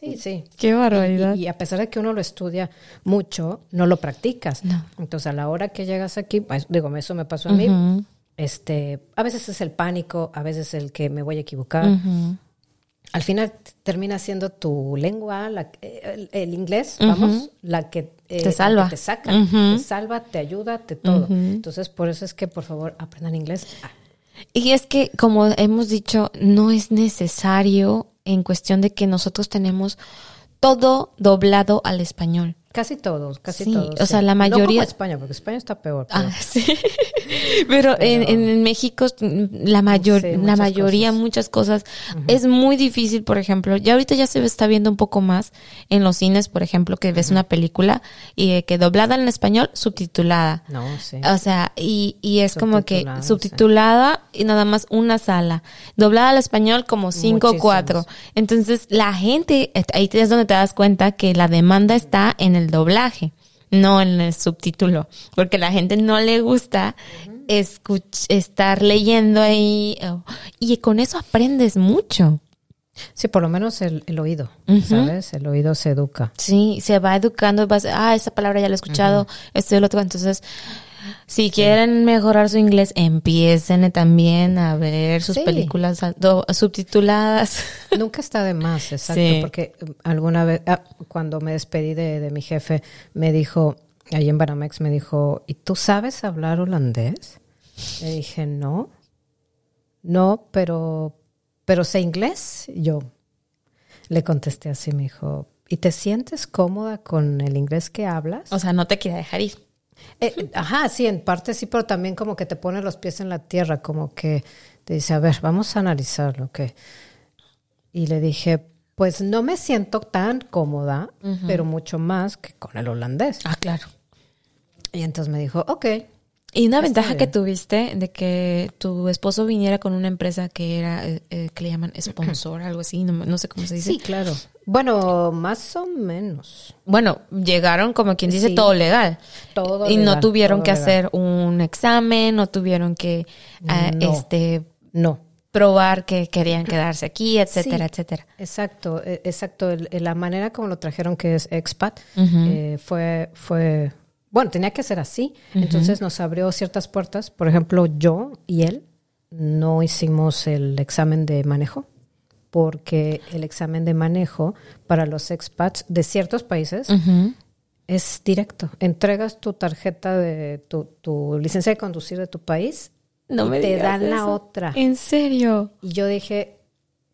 Sí, sí. Qué barbaridad. Y, y a pesar de que uno lo estudia mucho, no lo practicas. No. Entonces, a la hora que llegas aquí, pues, digo, eso me pasó a mí. Este, a veces es el pánico, a veces el que me voy a equivocar. Al final termina siendo tu lengua, la- el, el inglés, vamos, la que eh, Te salva. te saca, te salva, te ayuda, te todo. Entonces, por eso es que por favor aprendan inglés. Ah, Y es que, como hemos dicho, no es necesario en cuestión de que nosotros tenemos todo doblado al español. Casi todos, casi Sí, todos. o sea, la No mayoría- como España, porque España está peor. pero- Ah, sí. Pero, En, en- en México, mm, la, mayor, Sí, la mayoría, cosas. muchas cosas, es muy difícil, por ejemplo, ya ahorita ya se está viendo un poco más en los cines, por ejemplo, que ves una película y eh, que doblada en español, subtitulada. No, sí. O sea, y, y es como que Subtitulada, y nada más una sala. Doblada al español como cinco o cuatro. Entonces, la gente, ahí es donde te das cuenta que la demanda está en el doblaje. no en el subtítulo, porque a la gente no le gusta escuch- estar leyendo ahí oh, y con eso aprendes mucho. Sí, por lo menos el, el oído. ¿sabes? El oído se educa. Sí, se va educando, vas, ah, esa palabra ya la he escuchado, esto y lo otro. Entonces, si quieren mejorar su inglés, empiecen también a ver sus Sí. películas subtituladas. Nunca está de más, exacto, Sí. porque um, alguna vez, ah, cuando me despedí de, de mi jefe, me dijo, ahí en Banamex, me dijo, ¿y tú sabes hablar holandés? Le dije, no, no, pero, pero sé inglés. Yo le contesté así, me dijo, ¿y te sientes cómoda con el inglés que hablas? o sea, no te quería dejar ir. Eh, ajá, sí, en parte sí, pero también como que te pone los pies en la tierra, como que te dice, a ver, vamos a analizarlo, ¿qué? Y le dije, pues no me siento tan cómoda, pero mucho más que con el holandés. Ah, claro. Y entonces me dijo, ok, Y una ventaja que tuviste de que tu esposo viniera con una empresa que era, eh, eh, que le llaman sponsor, algo así, no, no sé cómo se dice. sí, claro. Bueno, más o menos. Bueno, llegaron como quien dice Sí. todo legal. Todo y no tuvieron que legal. hacer un examen, no tuvieron que ah, No. este No. probar que querían quedarse aquí, etcétera, Sí. etcétera. Exacto, eh, exacto. La manera como lo trajeron, que es expat, eh, fue, fue, bueno, tenía que ser así. Entonces nos abrió ciertas puertas. Por ejemplo, yo y él no hicimos el examen de manejo, porque el examen de manejo para los expats de ciertos países es directo. Entregas tu tarjeta de tu, tu licencia de conducir de tu país No y me te dan la otra. ¿En serio? Y yo dije,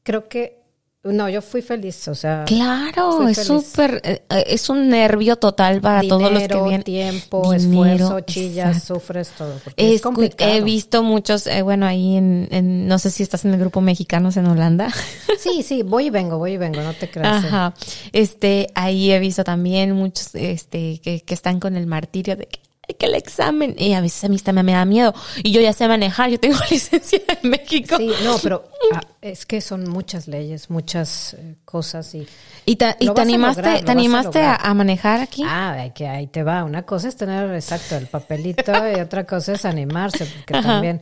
creo que, no, yo fui feliz, o sea, Claro, es súper, eh, eh, es un nervio total para todos los que vienen. tiempo, Dinero, esfuerzo, chillas, exacto. sufres todo. porque es, complicado. he visto muchos, eh, bueno, ahí en, en- no sé si estás en el grupo Mexicanos en Holanda. Sí, sí, voy y vengo, voy y vengo, no te creas. Ajá. Este, ahí he visto también muchos, este, que, que están con el martirio de que, "Ay, que el examen. Y a veces a mí también me da miedo. Y yo ya sé manejar, yo tengo licencia en México. Sí, no, pero ah, es que son muchas leyes, muchas eh, cosas y... ¿Y, te, y a animaste, lograr, lo te a animaste a, a manejar aquí? Ah, hay que ahí te va. Una cosa es tener, exacto, el papelito y otra cosa es animarse, porque Ajá. también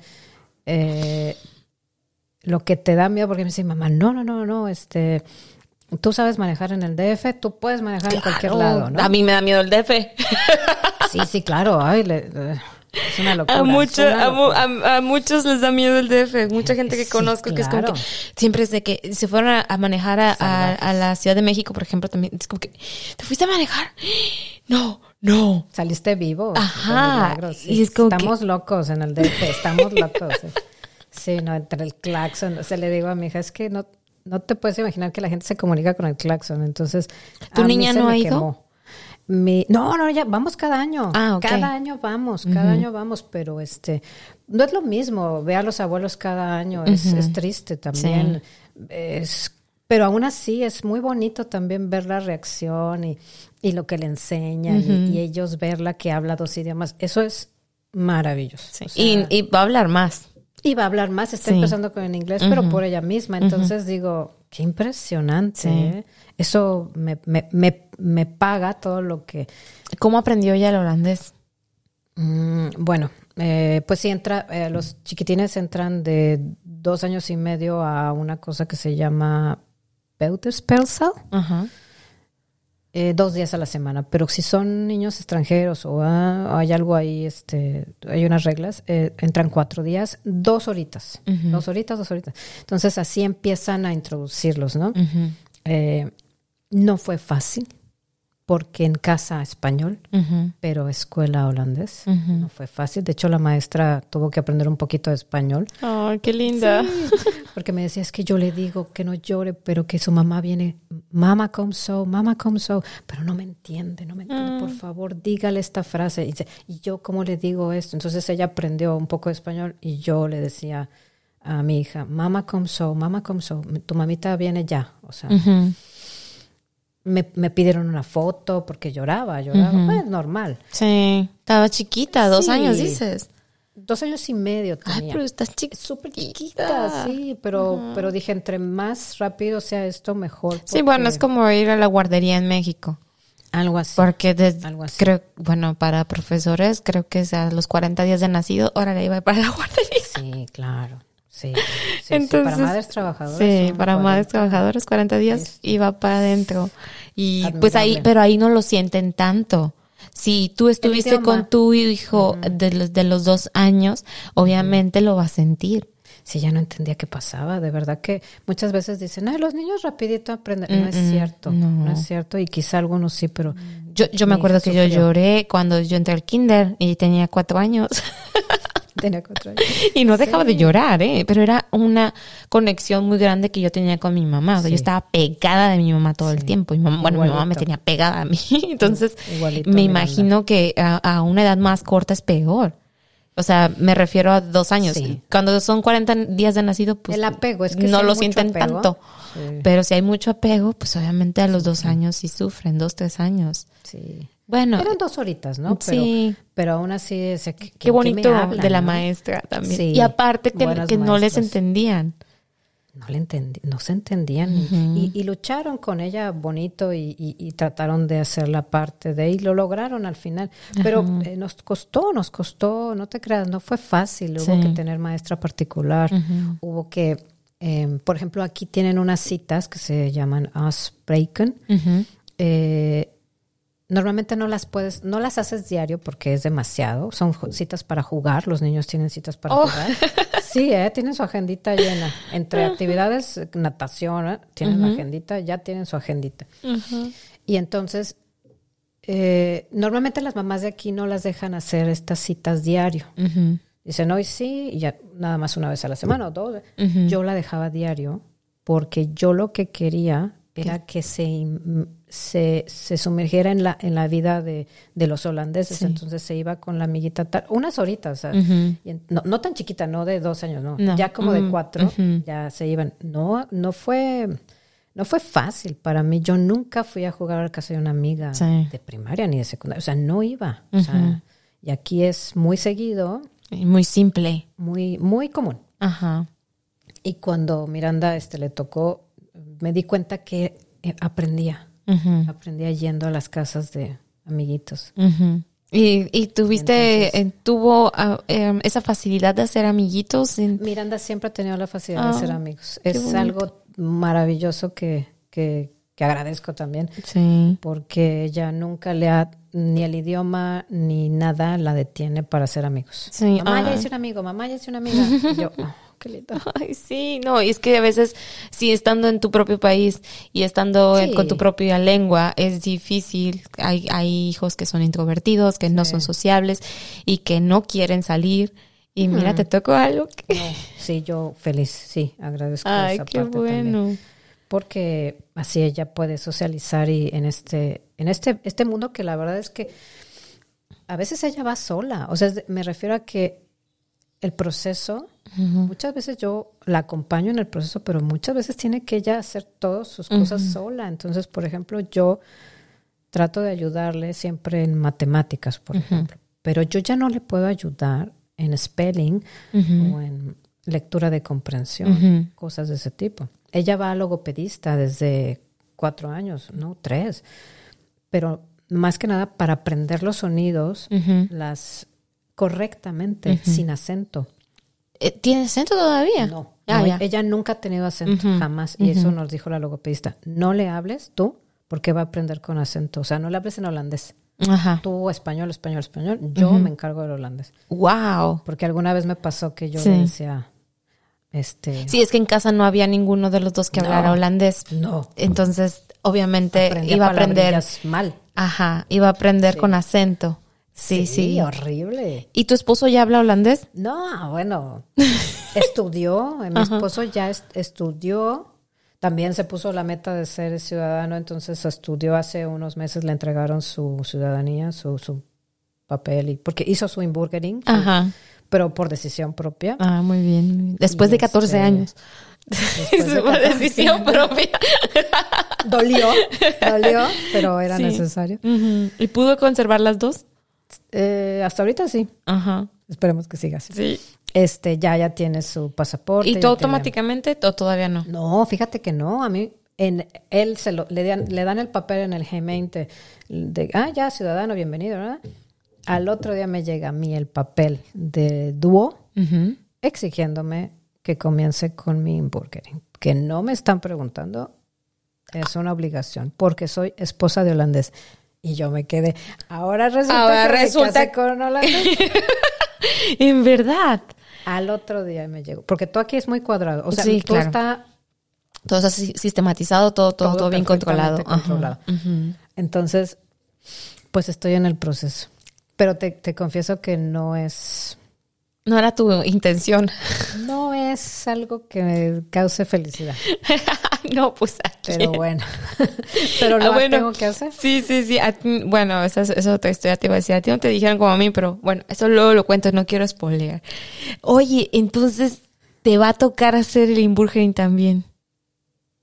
eh, lo que te da miedo, porque me dice mamá, no, no, no, no, este, tú sabes manejar en el DF, tú puedes manejar en cualquier Claro. lado, ¿no? A mí me da miedo el DF. Sí, sí, claro, ay, le- es una locura. A, es mucho, una a, locura. a- a muchos les da miedo el DF. Mucha gente que Sí, conozco que es como claro. que siempre es de que se fueron a, manejar a, la Ciudad de México, por ejemplo, también. Es como que, ¿te fuiste a manejar? No, no. Saliste vivo. Ajá, sí. y es como estamos locos en el DF, estamos locos. Sí, no, entre el claxon, se le digo a mi hija, es que no, no te puedes imaginar que la gente se comunica con el claxon, entonces... ¿Tu niña no me ha ido? quemó. Mi, no, no, ya vamos cada año. Ah, ok. Cada año vamos, cada año vamos, pero este no es lo mismo. Ve a los abuelos cada año, es, es triste también. Es, pero aún así es muy bonito también ver la reacción y, y lo que le enseñan y, y ellos verla que habla dos idiomas. Eso es maravilloso. Sí. O sea, y, y va a hablar más. Va a hablar más, está Sí. empezando con el inglés, pero por ella misma. Entonces digo, qué impresionante. Sí. ¿eh? Eso me, me, me, me paga todo lo que... ¿Cómo aprendió ella el holandés? Mm, bueno, eh, pues sí, entra, eh, los chiquitines entran de dos años y medio a una cosa que se llama Peuterspelsel, Ajá. Eh, dos días a la semana. Pero si son niños extranjeros o ah, hay algo ahí, este, hay unas reglas, eh, entran cuatro días, dos horitas, dos horitas, dos horitas. Entonces así empiezan a introducirlos, ¿no? Eh, no fue fácil porque en casa español, pero escuela holandés. No fue fácil. De hecho, la maestra tuvo que aprender un poquito de español. Ay, qué linda. Porque me decía, es que yo le digo que no llore, pero que su mamá viene, mamá come so, mamá come so, pero no me entiende, no me entiende, por favor, dígale esta frase. Y, dice, ¿y yo cómo le digo esto? Entonces ella aprendió un poco de español y yo le decía a mi hija, mamá come so, mamá come so, tu mamita viene ya. O sea, me, me pidieron una foto porque lloraba, lloraba. Ujú. Es normal. Sí. Estaba chiquita, dos Sí. años dices. Dos años y medio Ay, tenía. pero estás chiquita. Súper chiquita, sí, pero, pero dije, entre más rápido sea esto, mejor. Sí, bueno, es como ir a la guardería en México. Algo así. Porque desde, Algo así. creo, bueno, para profesores creo que es a los 40 días de nacido, órale, iba para la guardería. Sí, claro. Sí, sí, sí, Entonces, para madres trabajadoras. Sí, para 40. madres trabajadoras 40 días Es- iba para adentro. Y pues ahí, pero ahí no lo sienten tanto. Si tú estuviste con tu hijo de, los, de los dos años, obviamente lo va a sentir. Sí, ya no entendía qué pasaba. De verdad que muchas veces dicen, ay, los niños rapidito aprenden. No es cierto. no. No. es cierto. Y quizá algunos sí, pero Yo, yo me acuerdo que yo sufrió. lloré cuando yo entré al kinder y tenía cuatro años. tenía. Y no dejaba de llorar, ¿eh? Pero era una conexión muy grande que yo tenía con mi mamá. O sea, yo estaba pegada de mi mamá todo el tiempo. Y mamá- bueno, mi mamá me tenía pegada a mí. Entonces, Igualito, me Miranda. imagino que a, a una edad más corta es peor. O sea, me refiero a dos años. Sí. Cuando son 40 días de nacido, pues El apego, es que no si lo sienten apego, tanto. sí. Pero si hay mucho apego, pues obviamente a los dos años sí sufren, dos, tres años. Sí. Bueno, Eran dos horitas, ¿no? Pero, Sí. pero aún así, ese, ¿qué, qué bonito hablan, de la no? maestra también. Sí, y aparte que, que no les entendían. No le entendí, no se entendían y, y lucharon con ella bonito y, y- y trataron de hacer la parte de y lo lograron al final. Pero eh, nos costó, nos costó, no te creas, no fue fácil. Hubo Sí. que tener maestra particular, hubo que, eh, por ejemplo, aquí tienen unas citas que se llaman Ausbreaken. Ujú. Eh, Normalmente no las puedes, no las haces diario porque es demasiado. Son citas para jugar. Los niños tienen citas para Oh. jugar. Sí, ¿eh? tienen su agendita llena. Entre actividades, natación, ¿eh? tienen la agendita, ya tienen su agendita. Y entonces, eh, normalmente las mamás de aquí no las dejan hacer estas citas diario. Dicen, hoy sí, y ya nada más una vez a la semana o dos. Yo la dejaba diario porque yo lo que quería era que se, se, se sumergiera en la, en la vida de, de los holandeses. Entonces se iba con la amiguita tal- unas horitas. o sea, y en- no, no tan chiquita, no de dos años, no. No. Ya como de cuatro, ya se iban. No, no fue... No fue fácil para mí. Yo nunca fui a jugar a casa de una amiga Sí. de primaria ni de secundaria. O sea, no iba. O sea, y aquí es muy seguido, Y Muy simple. muy, muy común. Ajá. Y cuando Miranda este, le tocó, me di cuenta que eh, Aprendía yendo a las casas de amiguitos. Y, y tuviste, Entonces- eh, tuvo ah, em, esa facilidad de hacer amiguitos. en- Miranda siempre ha tenido la facilidad Ah, de ser amigos. qué Es algo maravilloso que, que, que agradezco también, Sí. porque ella nunca le ha, ni el idioma ni nada la detiene para ser amigos. Sí, Mamá, ya ah. hice una amigo, mamá, ya hice una amiga. Y yo, oh, qué lindo. Ay, sí, no, y es que a veces, sí, estando en tu propio país y estando en- con tu propia lengua, es difícil. Hay, hay hijos que son introvertidos, que no son sociables y que no quieren salir. Y mira, te tocó algo que... No, sí, yo feliz, sí, agradezco Ay, esa qué parte también. bueno. porque así ella puede socializar y en este en este este mundo que la verdad es que a veces ella va sola, o sea, me refiero a que el proceso. Muchas veces yo la acompaño en el proceso, pero muchas veces tiene que ella hacer todas sus cosas sola. Entonces, por ejemplo, yo trato de ayudarle siempre en matemáticas, por ejemplo, pero yo ya no le puedo ayudar en spelling o en lectura de comprensión, cosas de ese tipo. Ella va a logopedista desde cuatro años, no tres, pero más que nada para aprender los sonidos, las correctamente, sin acento. Eh, ¿Tiene acento todavía? No, Ah, no, ya. ella nunca ha tenido acento, jamás. Y eso nos dijo la logopedista. No le hables tú, porque va a aprender con acento. O sea, no le hables en holandés. Ajá. Tú español, español, español. Yo me encargo del holandés. Wow. Porque alguna vez me pasó que yo Sí. decía, este, Sí, es que en casa no había ninguno de los dos que No. hablara holandés. no, Entonces, obviamente, aprendía iba a aprender. mal. Ajá, iba a aprender Sí. con acento. Sí, sí. horrible. ¿Y tu esposo ya habla holandés? No, bueno, estudió, mi esposo ya est- estudió, también se puso la meta de ser ciudadano, entonces estudió hace unos meses, le entregaron su ciudadanía, su, su papel, y, porque hizo su inburgering, su- pero por decisión propia. Ah, muy bien. muy bien. Después Y de 14 este, años. después de Es una 14 decisión propia. Dolió, dolió, pero era Sí. necesario. ¿Y pudo conservar las dos? Eh, hasta ahorita sí, Ajá. esperemos que siga así. Sí. Este, ya, ya tiene su pasaporte. ¿Y todo tiene- automáticamente o todavía no? No, fíjate que no. A mí en él se lo, le, dan, le dan el papel en el G20 de, ah, ya, ciudadano, bienvenido, ¿verdad? Al otro día me llega a mí el papel de dúo exigiéndome que comience con mi burgering. Que no me están preguntando, es una obligación, porque soy esposa de holandés. Y yo me quedé. Ahora resulta Ahora que me resulta- casé con holandés. en verdad. Al otro día me llegó. Porque tú aquí es muy cuadrado. O sea, Sí, tú claro. está Todo está si- sistematizado, todo, todo, todo, bien controlado. Entonces, pues estoy en el proceso. Pero te, te confieso que no es, No era tu intención. no es algo que me cause felicidad. no, pues aquí. Pero bueno, pero lo Ah, bueno. tengo que hacer. Sí, sí, sí. A ti- bueno, esa es, esa es otra historia te iba a decir. A ti no te dijeron como a mí, pero bueno, eso luego lo cuento, no quiero spoilear. Oye, entonces te va a tocar hacer el inburgering también.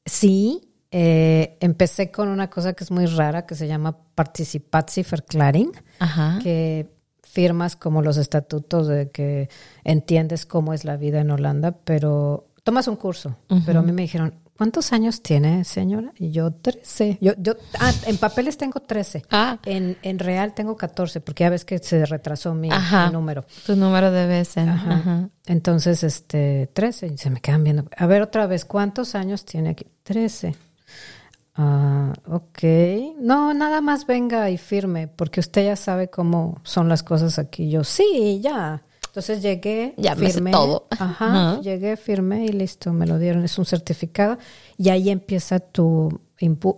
Sí, eh, empecé con una cosa que es muy rara que se llama Participatieverklaring, Ajá. que firmas como los estatutos de que entiendes cómo es la vida en Holanda, pero tomas un curso. Pero a mí me dijeron, ¿cuántos años tiene, señora? Yo, 13. Yo, yo, ah, en papeles tengo 13. Ah. En, en real tengo 14, porque ya ves que se retrasó mi, Ajá. mi número. Tu número de veces. Ajá. Ajá. Entonces, este, 13, y se me quedan viendo. A ver, otra vez, ¿cuántos años tiene aquí? 13. Ah, ok. No, nada más venga y firme, porque usted ya sabe cómo son las cosas aquí. Yo, sí, ya. Entonces llegué, Ya firmé. todo. Ajá, llegué, firmé y listo, me lo dieron. Es un certificado y ahí empieza tu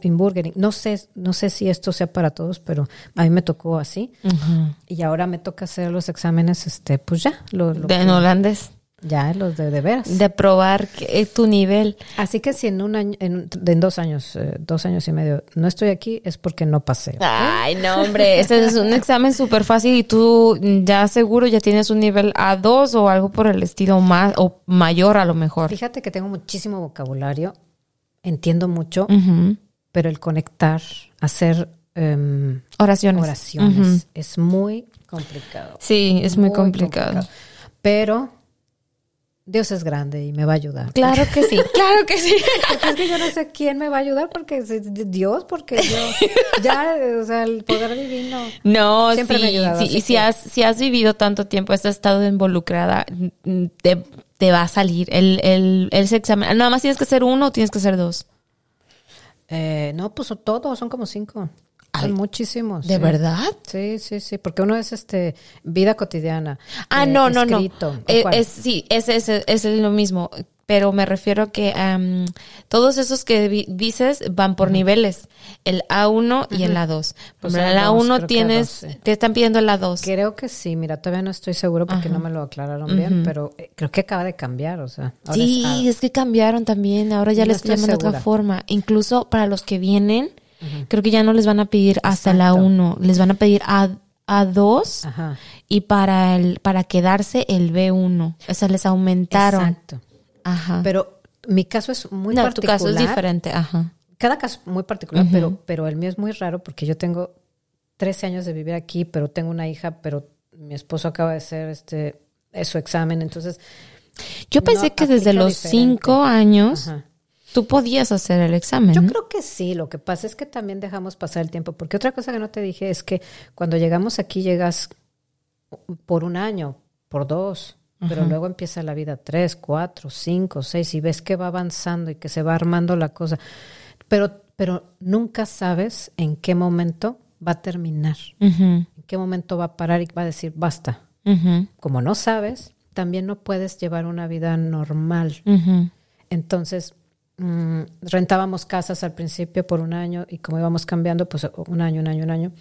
inburgering. No sé, no sé si esto sea para todos, pero a mí me tocó así. Y ahora me toca hacer los exámenes, este, pues ya, lo, lo De, en que- holandés. Ya, los de, de veras. De probar que, eh, tu nivel. Así que si en un año, en, en dos años, eh, dos años y medio, no estoy aquí, es porque no pasé. Ay, no, hombre, ese es un examen súper fácil y tú ya seguro ya tienes un nivel A2 o algo por el estilo más o mayor a lo mejor. Fíjate que tengo muchísimo vocabulario, entiendo mucho, pero el conectar, hacer em, Oraciones. oraciones, es muy complicado. Sí, es muy, complicado. Pero Dios es grande y me va a ayudar. Claro que sí, claro que sí. Porque es que yo no sé quién me va a ayudar, porque es Dios, porque yo, ya, o sea, el poder divino. No, Siempre sí, me ha ayudado, sí, y si has, si has vivido tanto tiempo, has estado involucrada, te, te va a salir el, el, ese examen. Nada más tienes que hacer uno o tienes que hacer dos. Eh, no, pues todos, son como cinco. Son muchísimos. ¿De sí. verdad? Sí, sí, sí, porque uno es este vida cotidiana. Ah, eh, no, no, no. Eh, es, sí, es, es, es lo mismo. Pero me refiero que am, todos esos que dices van por niveles. El A1 y el A2. Por Pues ejemplo, A2, el A1 creo que tienes, A2, sí. te están pidiendo el A2. Creo que sí, mira, todavía no estoy seguro porque no me lo aclararon bien, pero eh, creo que acaba de cambiar, o sea. ahora Sí, es A- es que cambiaron también. Ahora ya No les llaman de otra forma. Incluso para los que vienen, creo que ya no les van a pedir hasta Exacto. A1. Les van a pedir A, A2 Ajá. y para el para quedarse el B1. O sea, les aumentaron. Exacto. Ajá. Pero mi caso es muy no, tu particular. caso es diferente. Ajá. Cada caso es muy particular, pero, pero el mío es muy raro porque yo tengo 13 años de vivir aquí, pero tengo una hija, pero mi esposo acaba de hacer este su examen, entonces Yo pensé No, que desde los diferente. cinco años Ajá. Tú podías hacer el examen. Yo ¿no? creo que sí, lo que pasa es que también dejamos pasar el tiempo, porque otra cosa que no te dije es que cuando llegamos aquí llegas por un año, por dos, pero luego empieza la vida tres, cuatro, cinco, seis, y ves que va avanzando y que se va armando la cosa, pero, pero nunca sabes en qué momento va a terminar, en qué momento va a parar y va a decir basta. Como no sabes, también no puedes llevar una vida normal. Entonces, mm, rentábamos casas al principio por un año y como íbamos cambiando, pues un año, un año, un año.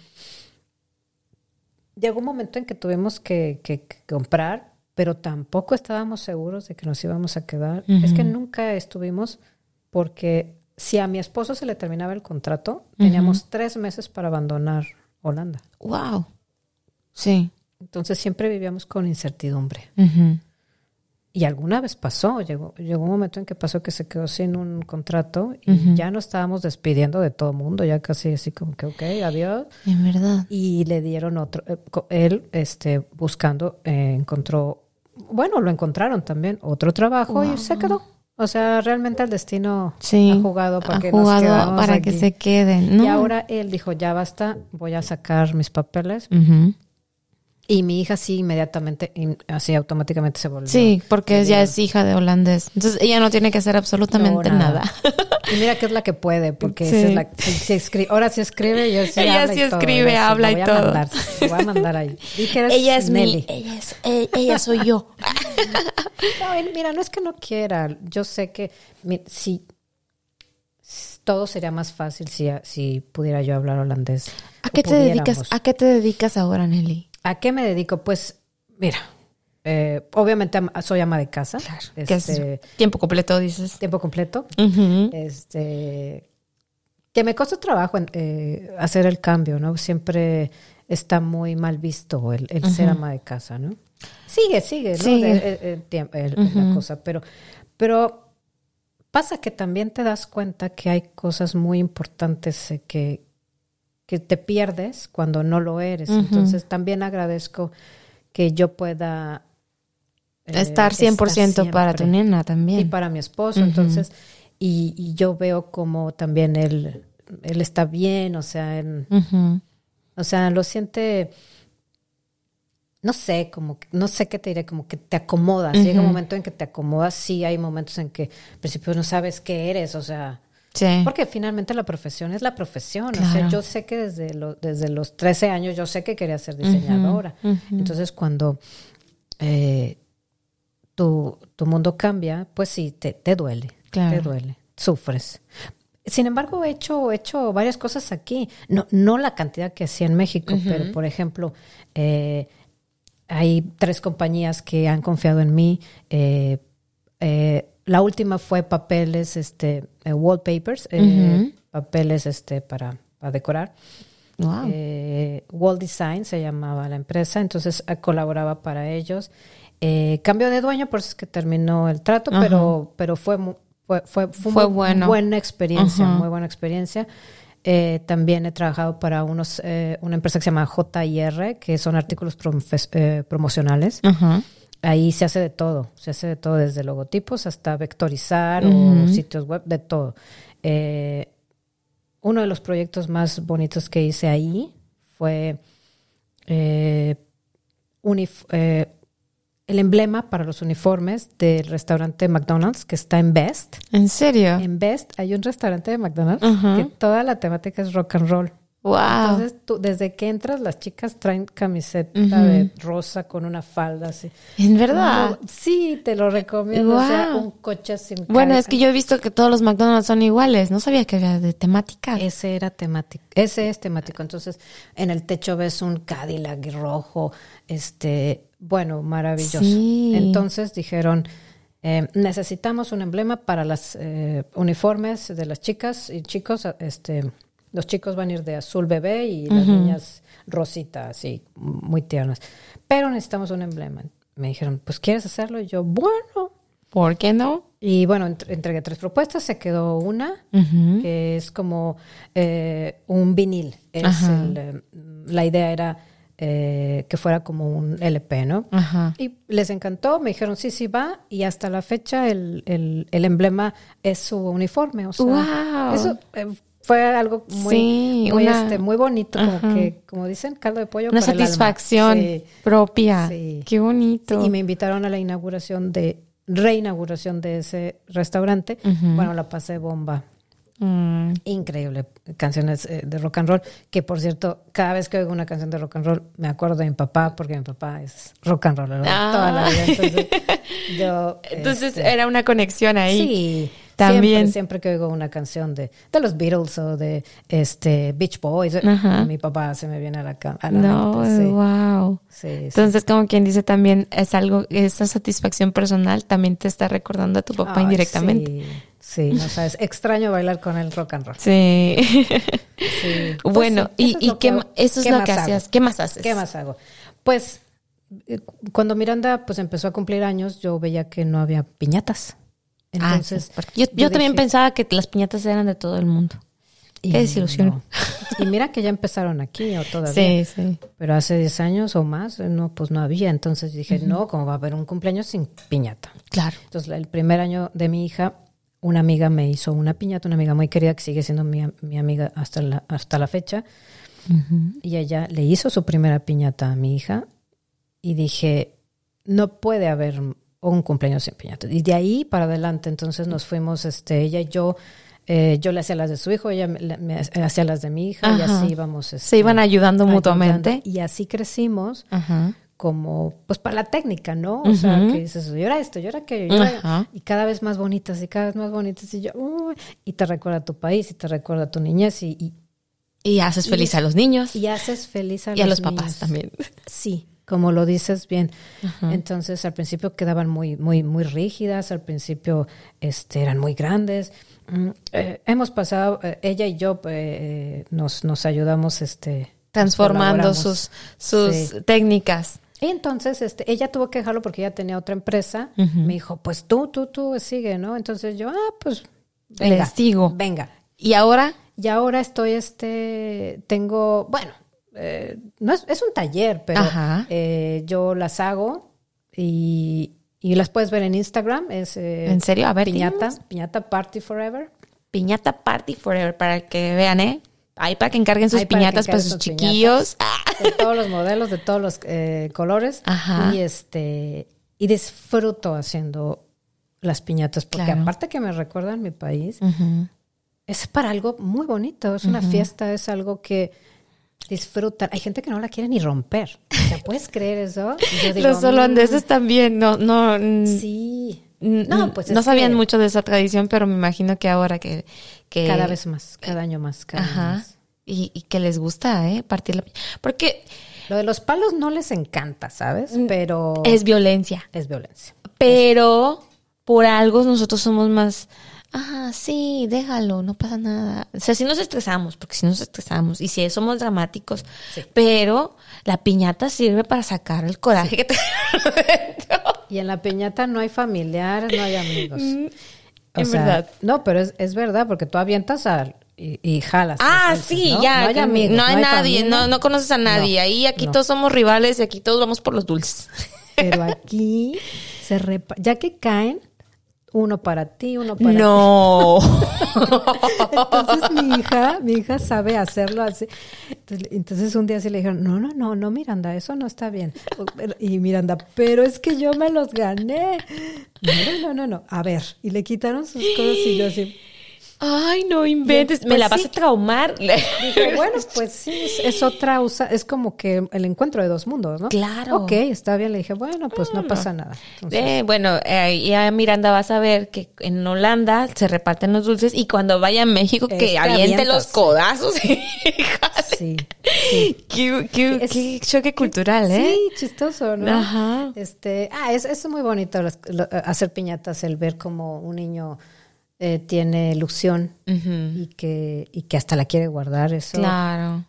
Llegó un momento en que tuvimos que, que- que comprar, pero tampoco estábamos seguros de que nos íbamos a quedar. Es que nunca estuvimos porque si a mi esposo se le terminaba el contrato, teníamos tres meses para abandonar Holanda. Wow. Sí. Entonces siempre vivíamos con incertidumbre. Y alguna vez pasó, llegó, llegó un momento en que pasó que se quedó sin un contrato y ya nos estábamos despidiendo de todo mundo, ya casi así como que, ok, adiós. En verdad. Y le dieron otro, eh, él este, buscando, eh, encontró, bueno, lo encontraron también, otro trabajo y se quedó. O sea, realmente el destino Sí, ha jugado para ha que nos jugado quedáramos para que se queden. ¿no? Y ahora él dijo, ya basta, voy a sacar mis papeles. Ujú. Y mi hija sí inmediatamente, in- así automáticamente se volvió. Sí, porque volvió- es hija de holandés. Entonces ella no tiene que hacer absolutamente No, nada. Y mira que es la que puede, porque Sí. esa es la sí escribe, ahora sí escribe, yo sí Ella habla sí y todo, escribe, habla y voy a todo. Mandar, voy a mandar ahí. Di que eres ella es Nelly. mi, ella es, eh, ella soy yo. No, él, mira, no es que no quiera. Yo sé que mi- si todo sería más fácil si, si pudiera yo hablar holandés. ¿A qué te dedicas? ¿A qué te dedicas ahora, Nelly? ¿A qué me dedico? Pues, mira, eh, obviamente am- soy ama de casa. ¿Qué es este, tiempo completo dices? tiempo completo. Este, que me costó trabajo en, eh, hacer el cambio, ¿no? Siempre está muy mal visto el, el ser ama de casa, ¿no? Sigue, sigue, ¿no? Sigue. El- el La cosa, pero, pero pasa que también te das cuenta que hay cosas muy importantes eh, que, que te pierdes cuando no lo eres. Entonces también agradezco que yo pueda eh, Estar 100% para tu nena también. y para mi esposo. Entonces, y, y yo veo como también él, él está bien, o sea, él- o sea, lo siente, no sé, como, que- no sé qué te diré, como que te acomodas. Llega un momento en que te acomodas, sí, hay momentos en que al principio no sabes qué eres, o sea, Sí. porque finalmente la profesión es la profesión. O sea, yo sé que desde, lo- desde los 13 años yo sé que quería ser diseñadora. Entonces, cuando eh, tu, tu mundo cambia, pues sí, te, te duele. Claro. Te duele. Sufres. Sin embargo, he hecho, he hecho varias cosas aquí. No, no la cantidad que hacía en México, pero por ejemplo, eh, hay tres compañías que han confiado en mí. eh, eh, la última fue papeles, este, eh, wallpapers, eh, papeles este, para, para decorar. Wow. Eh, Wall Design se llamaba la empresa, entonces eh, colaboraba para ellos. Eh, cambio de dueño, por eso es que terminó el trato, pero, pero fue, fue, fue, fue, Fue muy bueno. buena experiencia, muy buena experiencia. Eh, también he trabajado para unos, eh, una empresa que se llama JIR, que son artículos eh, promocionales. Ahí se hace de todo, se hace de todo, desde logotipos hasta vectorizar o sitios web, de todo. Eh, uno de los proyectos más bonitos que hice ahí fue eh, unif- eh, el emblema para los uniformes del restaurante McDonald's que está en Best. ¿En serio? En Best hay un restaurante de McDonald's que toda la temática es rock and roll. Wow. Entonces, tú, desde que entras, las chicas traen camiseta de rosa con una falda así. ¿En verdad? No, sí, te lo recomiendo. O sea, Wow. un coche sin Bueno, cara- es que yo he visto que todos los McDonald's son iguales. No sabía que había de temática. Ese era temático. Ese es temático. Entonces, en el techo ves un Cadillac rojo, este, bueno, maravilloso. Sí. Entonces dijeron, eh, necesitamos un emblema para los uniformes de las chicas y chicos, este, los chicos van a ir de azul bebé y las niñas rosita, así, muy tiernas. Pero necesitamos un emblema. Me dijeron, pues, ¿quieres hacerlo? Y yo, bueno, ¿Por qué no? y bueno, ent- entregué tres propuestas, se quedó una, que es como eh, un vinil. Es el, eh, la idea era eh, que fuera como un LP, ¿no? Ajá. Y les encantó, me dijeron, sí, sí va, y hasta la fecha el, el, el emblema es su uniforme. O sea, Guau. eso eh, fue algo muy, Sí, muy, una- este, muy bonito, como que, como dicen, caldo de pollo. Una para el alma. satisfacción Sí. propia. Sí. Qué bonito. Y me invitaron a la inauguración de, reinauguración de ese restaurante. Bueno, la pasé bomba. Mm. Increíble. Canciones eh, de rock and roll. Que por cierto, cada vez que oigo una canción de rock and roll, me acuerdo de mi papá, porque mi papá es rock and roll Ah. toda la vida. Entonces, yo. Entonces este, era una conexión ahí. Sí. También. Siempre, siempre que oigo una canción de, de los Beatles o de este Beach Boys, Ajá. mi papá se me viene a la, ca- a la No, mente. Sí, wow. sí, sí. Entonces, como quien dice también, es algo, esa satisfacción personal también te está recordando a tu papá Ay, indirectamente. Sí, sí, no sabes. Extraño bailar con el rock and roll. Sí. Sí. Pues bueno, sí, y, y qué, eso es ¿Qué lo que hago? hacías. ¿Qué más haces? ¿Qué más hago? Pues eh, cuando Miranda pues empezó a cumplir años, yo veía que no había piñatas. Ah, Entonces, sí, yo, yo también dije, pensaba que las piñatas eran de todo el mundo. Y Qué desilusión. no. Y mira que ya empezaron aquí o todavía. Sí, sí. Pero hace 10 años o más, eh, no, pues no había. Entonces dije, no, ¿cómo va a haber un cumpleaños sin piñata? Claro. Entonces, el primer año de mi hija, una amiga me hizo una piñata, una amiga muy querida que sigue siendo mi, mi amiga hasta la, hasta la fecha. Y ella le hizo su primera piñata a mi hija y dije, no puede haber un cumpleaños sin piñata. Y de ahí para adelante, entonces nos fuimos, este, ella y yo, eh, yo le hacía las de su hijo, ella me, me hacía las de mi hija y así íbamos. este, Se iban ayudando mutuamente. Y así crecimos Ajá. como, pues para la técnica, ¿no? O sea, que dices, llora esto, llora aquello, llora- Ajá. y cada vez más bonitas y cada vez más bonitas y yo, uy, y te recuerda a tu país y te recuerda a tu niñez y, y, Y haces feliz a los niños y, y haces feliz a, a los niños. papás también. Sí, como lo dices bien. Entonces al principio quedaban muy, muy, muy rígidas, al principio este, eran muy grandes. Mm, eh, hemos pasado, eh, ella y yo eh, nos, nos ayudamos, este, Transformando sus, sus Sí. técnicas. Y entonces este, ella tuvo que dejarlo porque ella tenía otra empresa. Me dijo, pues tú, tú, tú sigue, ¿no? Entonces yo, ah, pues Les venga, digo. venga. Y ahora, Y ahora estoy, este, tengo, bueno, eh, no es, es un taller, pero eh, yo las hago y, y las puedes ver en Instagram. Es eh, ¿En serio? A ver, piñata, piñata Party Forever. piñata party forever para que vean, ¿eh? Ahí para que encarguen sus Ahí piñatas para encarguen sus sus chiquillos. De todos los modelos, de todos los eh, colores. Ajá. Y este y disfruto haciendo las piñatas porque Claro. aparte que me recuerdan mi país, es para algo muy bonito, es una fiesta, es algo que disfrutan. Hay gente que no la quiere ni romper. ¿Te puedes creer eso? Yo digo, Los holandeses también, no, no, mm, mm, Sí. mm, No, pues no sabían que mucho de esa tradición, pero me imagino que ahora que, que Cada vez más, cada año más, cada año ajá, más. y, y que les gusta, ¿eh? Partir la porque Lo de los palos no les encanta, ¿sabes? Pero Mm, es violencia. es violencia. Pero por algo nosotros somos más, ah, sí, déjalo, no pasa nada. O sea, si nos estresamos, porque si nos estresamos y si somos dramáticos, Sí. pero la piñata sirve para sacar el coraje que tenemos dentro. Y en la piñata no hay familiares, no hay amigos. O en sea, verdad. No, pero es, es verdad, porque tú avientas al, y, y jalas. Ah, Entonces, sí, ¿no? ya. No hay amigos. no hay nadie, familia. no, no conoces a nadie. No, Ahí aquí no. todos somos rivales y aquí todos vamos por los dulces. Pero aquí se repa ya que caen, uno para ti, uno para No. Entonces mi hija, mi hija sabe hacerlo así. Entonces, entonces un día sí le dijeron, no, no, no, no, Miranda, eso no está bien. Y Miranda, pero es que yo me los gané. No, no, no, no. A ver, y le quitaron sus cosas y yo así. Ay, no inventes. Me Pues la vas sí. a traumar. Dije, bueno, pues sí, es, es otra, usa, es como que el encuentro de dos mundos, ¿no? Claro. Ok, está bien. Le dije, bueno, pues no pasa nada. Entonces, Eh, bueno, eh, ya Miranda va a saber que en Holanda se reparten los dulces y cuando vaya a México que Este, aviente avientas. los codazos. Sí, sí. qué, qué- Es- qué choque cultural, ¿eh? Sí, chistoso, ¿no? Ajá. Este, ah, es, es muy bonito las- lo- hacer piñatas, el ver como un niño eh, tiene ilusión y que y que hasta la quiere guardar. Eso, Claro.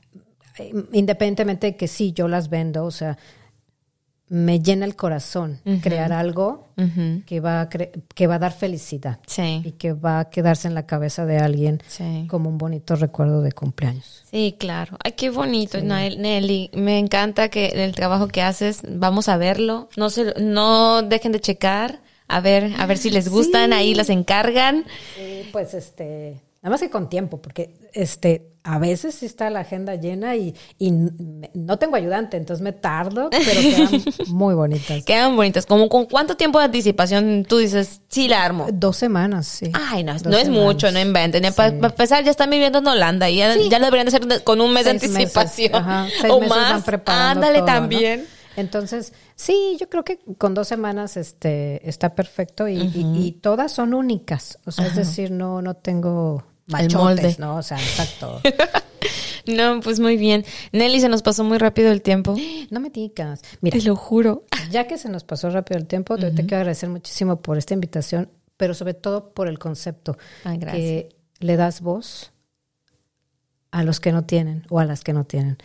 independientemente de que sí, yo las vendo, o sea, me llena el corazón crear algo que va a cre- que va a dar felicidad y Sí, que va a quedarse en la cabeza de alguien sí. como un bonito recuerdo de cumpleaños. Sí, claro. Ay, qué bonito, Nael- Nelly. Me encanta que el trabajo que haces, vamos a verlo. No se, no dejen de checar. A ver, a ver si les gustan, Sí. ahí las encargan. Eh, pues este, nada más que con tiempo, porque este, a veces sí está la agenda llena y, y no tengo ayudante, entonces me tardo, pero quedan muy bonitas. Quedan bonitas. ¿Como con cuánto tiempo de anticipación tú dices, sí la armo? Dos semanas, sí. Ay, no, Dos no es mucho, no inventen. Sí. Para empezar, ya están viviendo en Holanda y ya, ya lo deberían de hacer con un mes de Seis meses, anticipación. ajá, o más. Ándale todo, ¿no? también. Entonces, sí, yo creo que con dos semanas este, está perfecto y, y- y todas son únicas. O sea, es decir, no, no tengo El molde. machotes, ¿no? O sea, exacto. No, pues muy bien. Nelly, se nos pasó muy rápido el tiempo. No me digas. Mira, Te lo juro. Ya que se nos pasó rápido el tiempo, te- te quiero agradecer muchísimo por esta invitación, pero sobre todo por el concepto Ay, gracias. que le das voz a los que no tienen o a las que no tienen.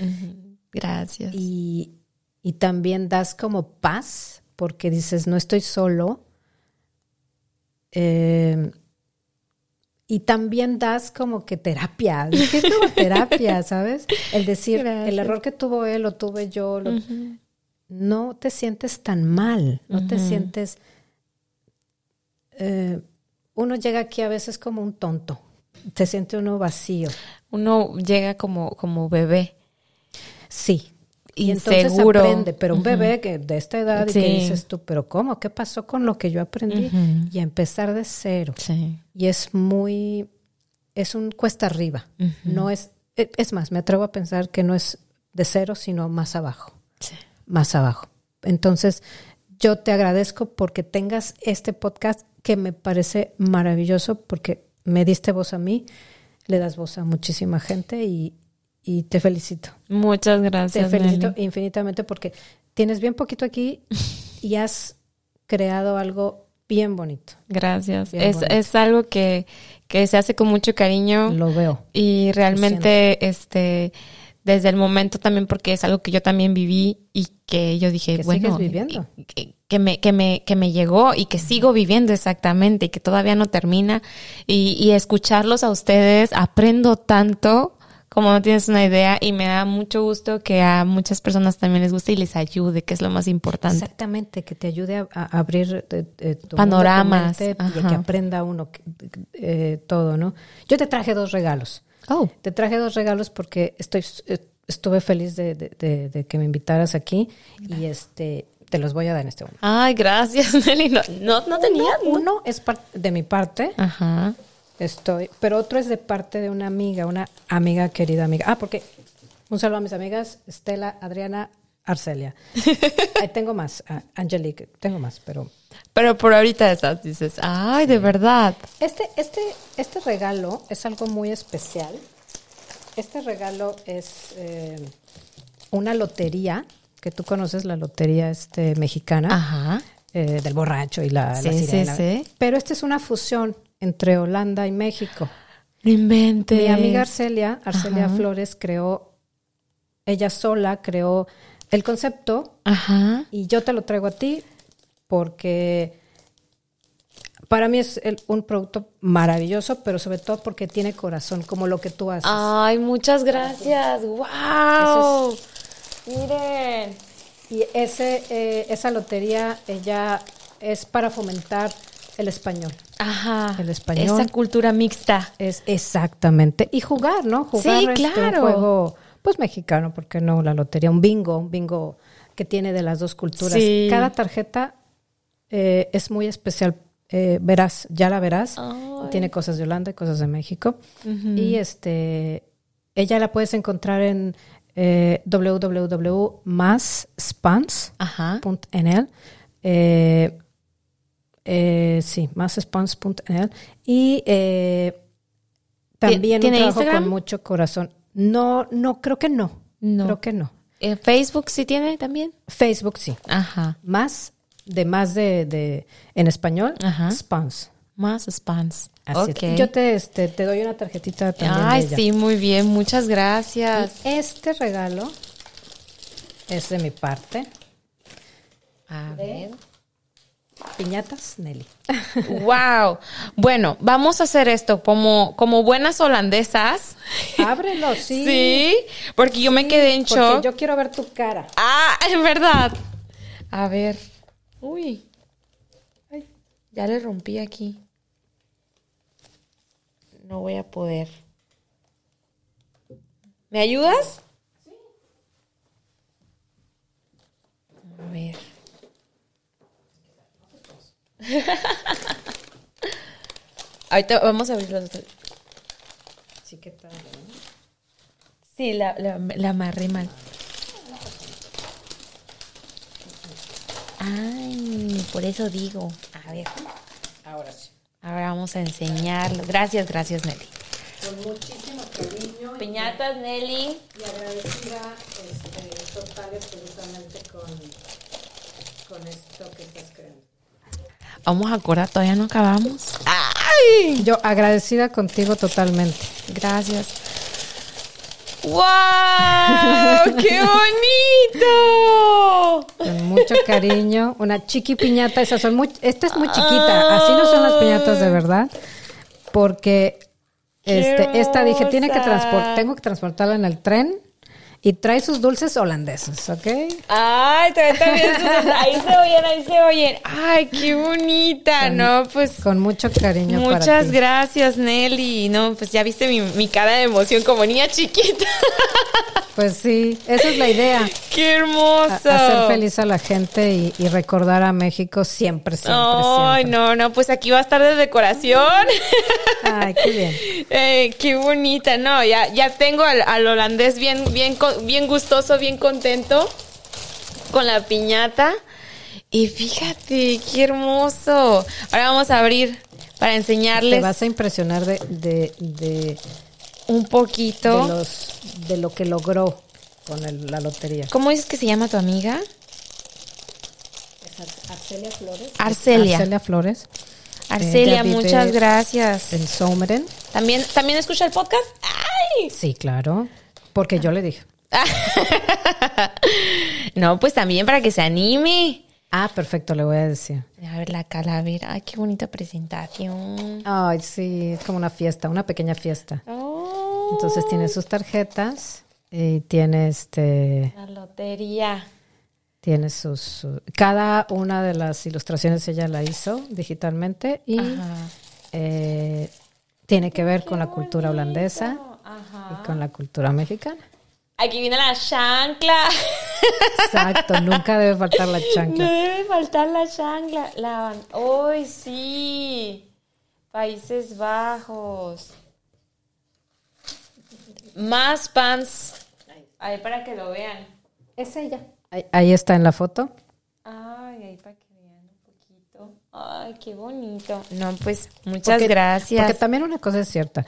Gracias. Y, y también das como paz porque dices, no estoy solo. Eh, y también das como que terapia, es que es como terapia, ¿sabes? El decir, Gracias. el error que tuvo él lo tuve yo, lo- no te sientes tan mal, no te sientes... eh, uno llega aquí a veces como un tonto, se siente uno vacío. Uno llega como, como bebé. Sí. Y entonces aprende, pero un bebé que de esta edad y que dices tú, pero ¿cómo? ¿Qué pasó con lo que yo aprendí? Y empezar de cero. Sí. Y es muy, es un cuesta arriba. No es, e- es más, me atrevo a pensar que no es de cero, sino más abajo, Sí. más abajo. Entonces, yo te agradezco porque tengas este podcast que me parece maravilloso porque me diste voz a mí, le das voz a muchísima gente y, y te felicito. Muchas Te gracias. felicito Nelly. infinitamente porque tienes bien poquito aquí y has creado algo bien bonito. Gracias. Bien Es, bonito. es algo que, que se hace con mucho cariño Lo veo. y realmente, este, desde el momento también, porque es algo que yo también viví y que yo dije, Que bueno, sigues viviendo. Que, que me, que me, que me llegó y que sigo viviendo exactamente y que todavía no termina. Y, y escucharlos a ustedes, aprendo tanto como no tienes una idea y me da mucho gusto que a muchas personas también les guste y les ayude, que es lo más importante. Exactamente, que te ayude a, a abrir eh, eh, tu Panoramas, y que aprenda uno eh, todo, ¿no? Yo te traje dos regalos. Oh, Te traje dos regalos porque estoy eh, estuve feliz de, de- de- de que me invitaras aquí y este te los voy a dar en este momento. ay, gracias, Nelly. No, no, no tenía. Uno, uno es de mi parte, Ajá. Estoy, pero otro es de parte de una amiga, una amiga querida amiga. Ah, porque un saludo a mis amigas Estela, Adriana, Arcelia. Ahí tengo más, ah, Angelique, tengo más, pero Pero por ahorita estás, dices, ay, de verdad. Este, este, este regalo es algo muy especial. Este regalo es eh, una lotería, que tú conoces la lotería este, mexicana, Ajá. eh, del borracho y la, la Sí, sí, sirena. sí. Pero esta es una fusión entre Holanda y México. No inventes. Mi amiga Arcelia, Arcelia Ajá. Flores, creó, ella sola creó el concepto Ajá. y yo te lo traigo a ti porque para mí es el- un producto maravilloso, pero sobre todo porque tiene corazón, como lo que tú haces. Ay, muchas gracias. Wow. Miren. Y ese, eh, esa lotería, ella es para fomentar el español. Ajá. El español. Esa cultura mixta. Es exactamente. Y jugar, ¿no? Jugar Sí, este, claro. un juego, pues mexicano, ¿por qué no? La lotería, un bingo, un bingo que tiene de las dos culturas. Sí. Cada tarjeta eh, es muy especial. Eh, verás, ya la verás. Ay. Tiene cosas de Holanda y cosas de México. Y este, ella la puedes encontrar en eh, www.masspans.nl. Eh, eh, sí, masspans.nl. Y eh, también un ¿Tiene trabajo Instagram? con mucho corazón. No, no, creo que no. No. Creo que no. ¿En Facebook sí tiene también? Facebook sí. Ajá. Más de más de, de en español, Ajá. spans. Más spans. Así es. Yo te, este, te doy una tarjetita también. de Ay, ella. sí, muy bien. Muchas gracias. Y este regalo es de mi parte. A ver. Piñatas, Nelly. Wow. Bueno, vamos a hacer esto como, como buenas holandesas. Ábrelo, sí. Sí, porque yo me quedé en Porque shock. yo quiero ver tu cara. Ah, en verdad. A ver. Uy. Ay, ya le rompí aquí. No voy a poder. ¿Me ayudas? A ver. Ahorita vamos a abrir los otros. Sí, qué padre. ¿no? Sí, la, la, la amarré mal. Ay, por eso digo. A ver, Ahora sí. ahora vamos a enseñarlo. Gracias, gracias, Nelly. Con muchísimo cariño Piñatas, Nelly. y agradecida este, total y absolutamente con, con esto que estás creando. Vamos a acordar, todavía no acabamos. ¡Ay! Yo agradecida contigo totalmente. Gracias. ¡Wow! ¡Qué bonito! Con mucho cariño. Una chiqui piñata. Esas son muy, esta es muy chiquita. Así no son las piñatas de verdad. porque este, esta dije, tiene que transportar, tengo que transportarla en el tren y trae sus dulces holandeses, ¿ok? Ay, también, también sus- ahí se oyen, ahí se oyen. Ay, qué bonita, ¿no? Pues Con mucho cariño para muchas ti. gracias, Nelly. No, pues ya viste mi, mi cara de emoción como niña chiquita. Pues sí, esa es la idea. qué a- hermoso. hacer feliz a la gente y, y recordar a México siempre, siempre, Ay, no, no, pues aquí va a estar de decoración. Ay, qué bien. Eh, qué bonita, no, ya, ya tengo al, al holandés bien, bien, bien gustoso, bien contento con la piñata. Y fíjate, qué hermoso. Ahora vamos a abrir para Te enseñarles vas a impresionar de, de, de, un de poquito. los, de lo que logró con el- la lotería. ¿Cómo dices que se llama tu amiga? Arcelia Flores. Arcelia. Arcelia Flores. Arcelia, muchas gracias. En Someren. ¿También, ¿También escucha el podcast? ¡Ay! Sí, claro. Porque yo le dije. no, pues también para que se anime. Ah, perfecto, le voy a decir. A ver la calavera. Ay, qué bonita presentación. Ay, sí, es como una fiesta, una pequeña fiesta. Oh, Entonces tiene sus tarjetas y tiene este, la lotería. tiene sus, su- cada una de las ilustraciones ella la hizo digitalmente y eh, tiene que ver con la cultura holandesa Ajá. y con la cultura mexicana. Aquí viene la chancla. Exacto, nunca debe faltar la No chancla. debe faltar la chancla. La ¡Hoy sí! Países Bajos. Más pants. Ahí para que lo vean. Es ella. Ahí, ahí está en la foto. Ay, ahí para que vean un poquito. Ay, qué bonito. No, pues muchas Porque- gracias. Porque también una cosa es cierta.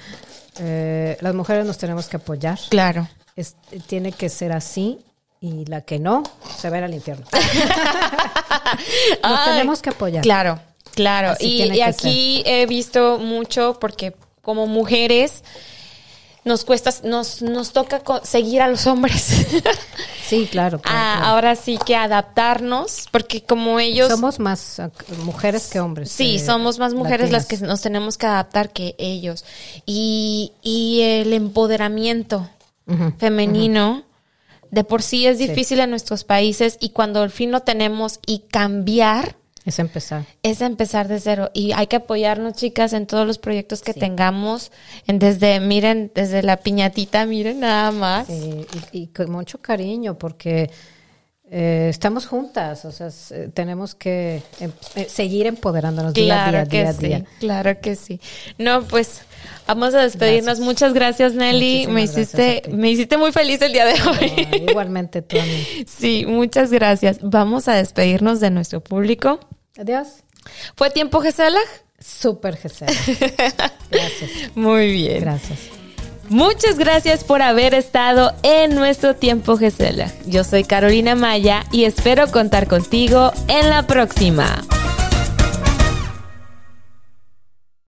eh, las mujeres nos tenemos que apoyar. Claro. Es- tiene que ser así y la que no se va a ir al infierno. Nos tenemos que apoyar. Claro, claro. Así Y, aquí he visto mucho porque como mujeres nos cuesta, nos, nos toca seguir a los hombres. Sí, claro. claro, Ah, claro. Ahora sí que adaptarnos, porque como ellos... Somos más mujeres que hombres. Sí, eh, somos más mujeres las que nos tenemos que adaptar que ellos. Y, y el empoderamiento Femenino de por sí es difícil en nuestros países y cuando al fin lo tenemos y cambiar Es empezar. es empezar de cero. Y hay que apoyarnos chicas en todos los proyectos que tengamos en desde miren desde la piñatita miren nada más. Sí, y, y con mucho cariño porque eh, estamos juntas, o sea, eh, tenemos que em- eh, seguir empoderándonos día a claro día, que día. a sí día. claro que sí. No pues vamos a despedirnos Gracias. muchas gracias Nelly Muchísimas me hiciste me hiciste muy feliz el día de hoy Ah, igualmente tú a mí. sí muchas gracias vamos a despedirnos de nuestro público Adiós. fue tiempo Gesela Súper Gisela. Gracias. muy bien Gracias. Muchas gracias por haber estado en nuestro tiempo Gesela. Yo soy Carolina Maya y espero contar contigo en la próxima.